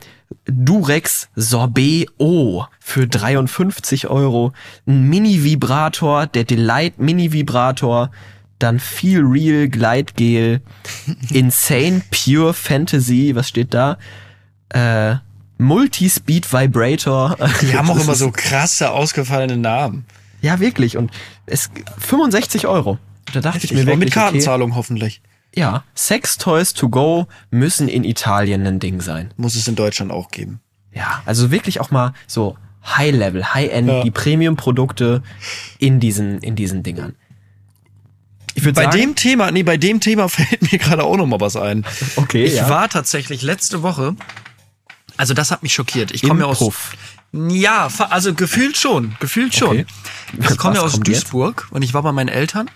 Speaker 2: Durex Sorbet O für 53 Euro. Ein Mini-Vibrator, der Delight Mini-Vibrator. Dann Feel Real Gleitgel. Insane Pure Fantasy. Was steht da? Äh, Multi-Speed Vibrator.
Speaker 1: Die haben auch immer so krasse, ausgefallene Namen.
Speaker 2: Ja, wirklich. Und es 65 Euro. Da dachte ich mir wirklich,
Speaker 1: mit
Speaker 2: okay,
Speaker 1: Kartenzahlung hoffentlich.
Speaker 2: Ja, Sex Toys to go müssen in Italien ein Ding sein.
Speaker 1: Muss es in Deutschland auch geben.
Speaker 2: Ja, also wirklich auch mal so High-Level, High-End,
Speaker 1: Ja.
Speaker 2: die Premium-Produkte in diesen, in diesen Dingern. Ich würde
Speaker 1: Bei
Speaker 2: sagen,
Speaker 1: dem Thema, nee, bei dem Thema fällt mir gerade auch noch mal was ein.
Speaker 2: okay,
Speaker 1: Ich
Speaker 2: ja.
Speaker 1: war tatsächlich letzte Woche, also das hat mich schockiert. Ich komme ja aus.
Speaker 2: Puff.
Speaker 1: Ja, also gefühlt schon, gefühlt schon.
Speaker 2: Okay.
Speaker 1: Ich komme ja aus
Speaker 2: kommt jetzt?
Speaker 1: Duisburg und ich war bei meinen Eltern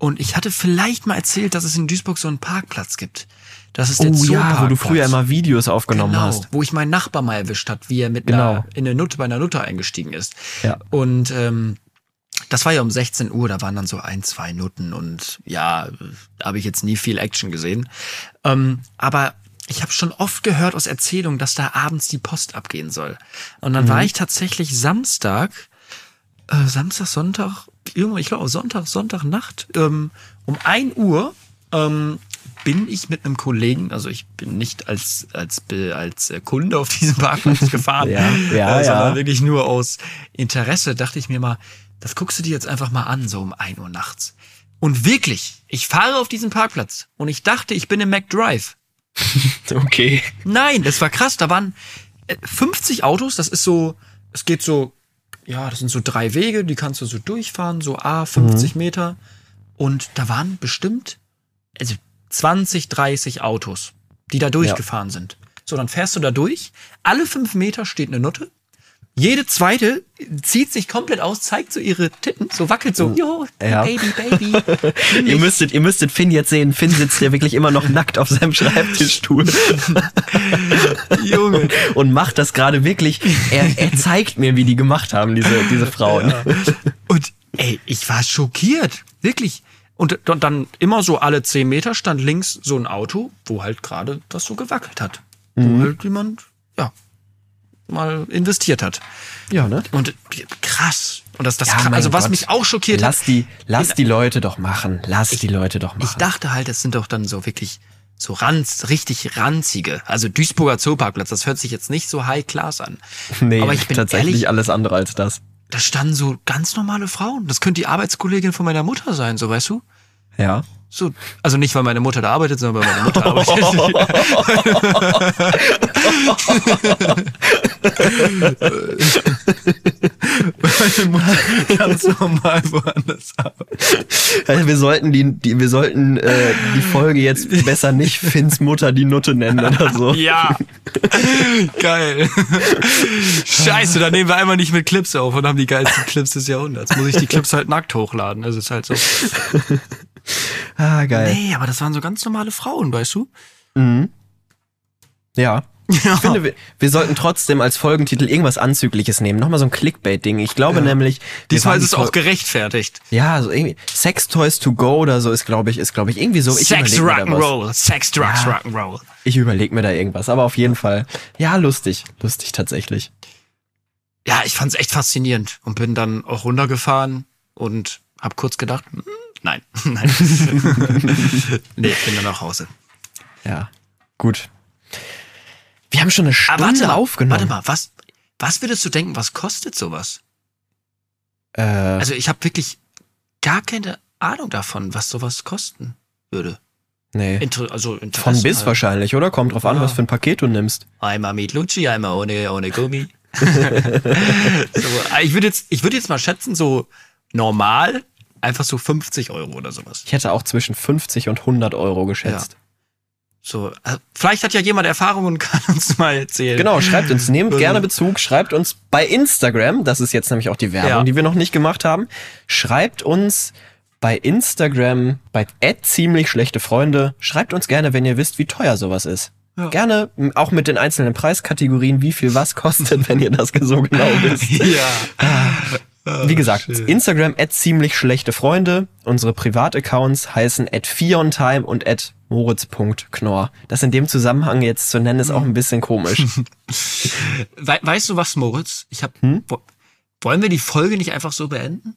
Speaker 1: und ich hatte vielleicht mal erzählt, dass es in Duisburg so einen Parkplatz gibt. Das ist der
Speaker 2: Oh ja, wo du früher immer Videos aufgenommen
Speaker 1: genau,
Speaker 2: hast.
Speaker 1: wo ich meinen Nachbar mal erwischt hat, wie er mit
Speaker 2: Genau.
Speaker 1: einer, in eine Nutte bei einer Nutte eingestiegen ist.
Speaker 2: Ja.
Speaker 1: Und ähm, das war ja um 16 Uhr, da waren dann so ein, zwei Nutten und ja, da habe ich jetzt nie viel Action gesehen. Ähm, aber ich habe schon oft gehört aus Erzählungen, dass da abends die Post abgehen soll. Und dann war ich tatsächlich Samstag, äh, Samstag, Sonntag, irgendwo, ich glaube Sonntag, Sonntagnacht, ähm, um 1 Uhr ähm, bin ich mit einem Kollegen, also ich bin nicht als als als äh, Kunde auf diesem Parkplatz gefahren,
Speaker 2: Ja, ja,
Speaker 1: äh, sondern
Speaker 2: ja.
Speaker 1: wirklich nur aus Interesse, dachte ich mir mal, das guckst du dir jetzt einfach mal an, so um 1 Uhr nachts. Und wirklich, ich fahre auf diesen Parkplatz und ich dachte, ich bin im McDrive.
Speaker 2: Okay.
Speaker 1: Nein, das war krass. Da waren äh, 50 Autos. Das ist so, es geht so, ja, das sind so drei Wege, die kannst du so durchfahren, so A, 50 Meter. Und da waren bestimmt, also 20, 30 Autos, die da durchgefahren sind. So, dann fährst du da durch. Alle fünf Meter steht eine Nutte. Jede zweite zieht sich komplett aus, zeigt so ihre Titten, so wackelt so, jo,
Speaker 2: Ja.
Speaker 1: Baby, Baby.
Speaker 2: Ihr müsstet, ihr müsstet Finn jetzt sehen. Finn sitzt ja wirklich immer noch nackt auf seinem Schreibtischstuhl
Speaker 1: Junge.
Speaker 2: und macht das gerade wirklich. Er, er zeigt mir, wie die gemacht haben, diese, diese Frauen.
Speaker 1: Und ey, ich war schockiert. Wirklich. Und d- dann immer so alle zehn Meter stand links so ein Auto, wo halt gerade das so gewackelt hat. Wo halt jemand, ja, mal investiert hat.
Speaker 2: Ja, ne?
Speaker 1: Und krass. Und das, das
Speaker 2: Ja,
Speaker 1: krass. also was
Speaker 2: Gott.
Speaker 1: mich auch schockiert
Speaker 2: Lass
Speaker 1: hat.
Speaker 2: die, lass die Leute doch machen. Lass die Leute doch
Speaker 1: Ich
Speaker 2: machen.
Speaker 1: dachte halt, das sind doch dann so wirklich so ranz, richtig ranzige. Also Duisburger Zooparkplatz, das hört sich jetzt nicht so high class an.
Speaker 2: nee,
Speaker 1: Aber ich bin
Speaker 2: tatsächlich
Speaker 1: ehrlich,
Speaker 2: alles andere als das.
Speaker 1: da standen so ganz normale Frauen. Das könnte die Arbeitskollegin von meiner Mutter sein, so weißt du?
Speaker 2: Ja.
Speaker 1: So, also nicht, weil meine Mutter da arbeitet, sondern weil meine Mutter arbeitet. meine Mutter ganz normal woanders arbeitet.
Speaker 2: Also wir sollten die, die wir sollten äh, die Folge jetzt besser nicht Finns Mutter die Nutte nennen oder so.
Speaker 1: Ja. Geil. Scheiße, da nehmen wir einmal nicht mit Clips auf und haben die geilsten Clips des Jahrhunderts. Muss ich die Clips halt nackt hochladen. Das ist halt so.
Speaker 2: Ah, geil.
Speaker 1: Nee, aber das waren so ganz normale Frauen, weißt du?
Speaker 2: Ja.
Speaker 1: Ja.
Speaker 2: Ich finde, wir, wir sollten trotzdem als Folgentitel irgendwas Anzügliches nehmen. Nochmal so ein Clickbait-Ding. Ich glaube
Speaker 1: Ja.
Speaker 2: nämlich.
Speaker 1: Diesmal ist es auch gerechtfertigt.
Speaker 2: Ja, so irgendwie. Sex Toys to go oder so ist, glaube ich, ist, glaube ich, irgendwie so. Ich
Speaker 1: Sex. Rock'n'Roll. Sex, Drugs,
Speaker 2: Ja.
Speaker 1: Rock'n'Roll.
Speaker 2: Ich überlege mir da irgendwas. Aber auf jeden Fall. Ja, lustig. Lustig tatsächlich.
Speaker 1: Ja, ich fand's echt faszinierend und bin dann auch runtergefahren und hab kurz gedacht, hm, nein, nein. nee, bin dann nach Hause.
Speaker 2: Ja. Gut. Wir haben schon eine
Speaker 1: Aber
Speaker 2: Stunde
Speaker 1: warte mal,
Speaker 2: aufgenommen.
Speaker 1: warte mal, was, was würdest du denken, was kostet sowas?
Speaker 2: Äh,
Speaker 1: Also ich habe wirklich gar keine Ahnung davon, was sowas kosten würde.
Speaker 2: nee.
Speaker 1: Inter also
Speaker 2: Von bis
Speaker 1: halt.
Speaker 2: wahrscheinlich, oder? Kommt drauf an,
Speaker 1: Ja.
Speaker 2: was für ein Paket du nimmst.
Speaker 1: Einmal mit Lucci, einmal ohne, ohne Gummi. so, äh, ich würde jetzt, ich würde jetzt mal schätzen, so normal einfach so 50 Euro oder sowas.
Speaker 2: Ich hätte auch zwischen 50 und 100 Euro geschätzt.
Speaker 1: So, äh, vielleicht hat ja jemand Erfahrung und kann uns mal erzählen.
Speaker 2: Genau, schreibt uns, nehmt gerne Bezug, schreibt uns bei Instagram, das ist jetzt nämlich auch die Werbung,
Speaker 1: Ja.
Speaker 2: die wir noch nicht gemacht haben. Schreibt uns bei Instagram, bei ziemlich schlechte Freunde, schreibt uns gerne, wenn ihr wisst, wie teuer sowas ist.
Speaker 1: Ja.
Speaker 2: Gerne auch mit den einzelnen Preiskategorien, wie viel was kostet, wenn ihr das so genau wisst.
Speaker 1: Ja.
Speaker 2: Wie gesagt,
Speaker 1: schön.
Speaker 2: Instagram at ziemlich schlechte Freunde. Unsere Privataccounts heißen at Fiontime und at moritz.knorr. Das in dem Zusammenhang jetzt zu nennen, ist auch ein bisschen komisch.
Speaker 1: We weißt du was, Moritz? Ich hab,
Speaker 2: Hm?
Speaker 1: wo, wollen wir die Folge nicht einfach so beenden?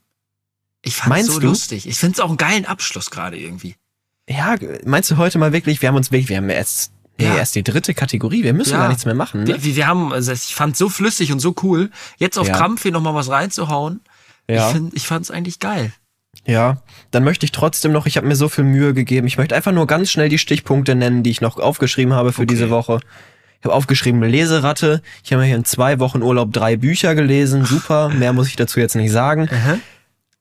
Speaker 1: Ich fand's so
Speaker 2: du?
Speaker 1: lustig. Ich find's auch einen geilen Abschluss gerade irgendwie.
Speaker 2: ja, meinst du heute mal wirklich, wir haben uns wirklich, wir haben erst,
Speaker 1: Ja.
Speaker 2: erst die dritte Kategorie, wir müssen
Speaker 1: Ja.
Speaker 2: gar nichts mehr machen. Ne?
Speaker 1: Wir, wir haben, also ich fand's so flüssig und so cool. Jetzt auf
Speaker 2: Ja.
Speaker 1: Krampf hier nochmal was reinzuhauen.
Speaker 2: Ja.
Speaker 1: Ich, find, ich fand's eigentlich geil.
Speaker 2: Ja, dann möchte ich trotzdem noch, ich habe mir so viel Mühe gegeben, ich möchte einfach nur ganz schnell die Stichpunkte nennen, die ich noch aufgeschrieben habe für
Speaker 1: Okay.
Speaker 2: diese Woche. Ich habe aufgeschrieben Leseratte. Ich habe hier in zwei Wochen Urlaub drei Bücher gelesen. Super, mehr muss ich dazu jetzt nicht sagen.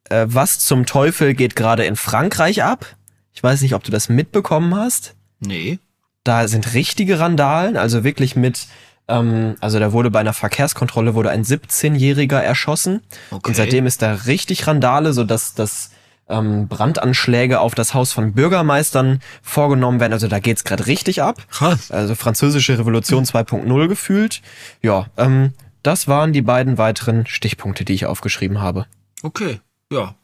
Speaker 2: Äh, was zum Teufel geht gerade in Frankreich ab? Ich weiß nicht, ob du das mitbekommen hast.
Speaker 1: Nee.
Speaker 2: Da sind richtige Randalen, also wirklich mit, ähm, also da wurde bei einer Verkehrskontrolle wurde ein 17-Jähriger erschossen.
Speaker 1: Okay.
Speaker 2: Und seitdem ist da richtig Randale, so dass das ähm, Brandanschläge auf das Haus von Bürgermeistern vorgenommen werden. Also da geht's gerade richtig ab.
Speaker 1: Krass.
Speaker 2: Also französische Revolution 2.0 gefühlt. Ja, ähm, das waren die beiden weiteren Stichpunkte, die ich aufgeschrieben habe.
Speaker 1: Okay. Ja.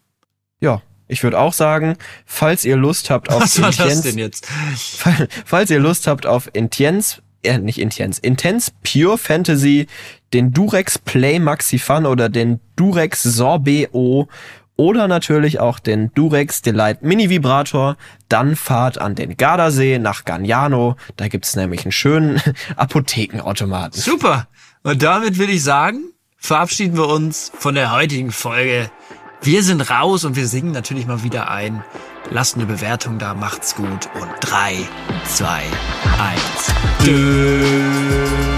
Speaker 2: Ja, ich würde auch sagen, falls ihr Lust habt auf
Speaker 1: Was war das
Speaker 2: Intense-
Speaker 1: denn jetzt?
Speaker 2: Fall- Falls ihr Lust habt auf Intense, äh, nicht Intense, Intense Pure Fantasy, den Durex Play Maxi Fun oder den Durex Sorbet O oder natürlich auch den Durex Delight Mini Vibrator, dann fahrt an den Gardasee nach Gagnano. Da gibt's nämlich einen schönen Apothekenautomaten.
Speaker 1: Super. Und damit will ich sagen, verabschieden wir uns von der heutigen Folge. Wir sind raus und wir singen natürlich mal wieder ein. Lasst eine Bewertung da, macht's gut und drei, zwei, eins. Tschüss.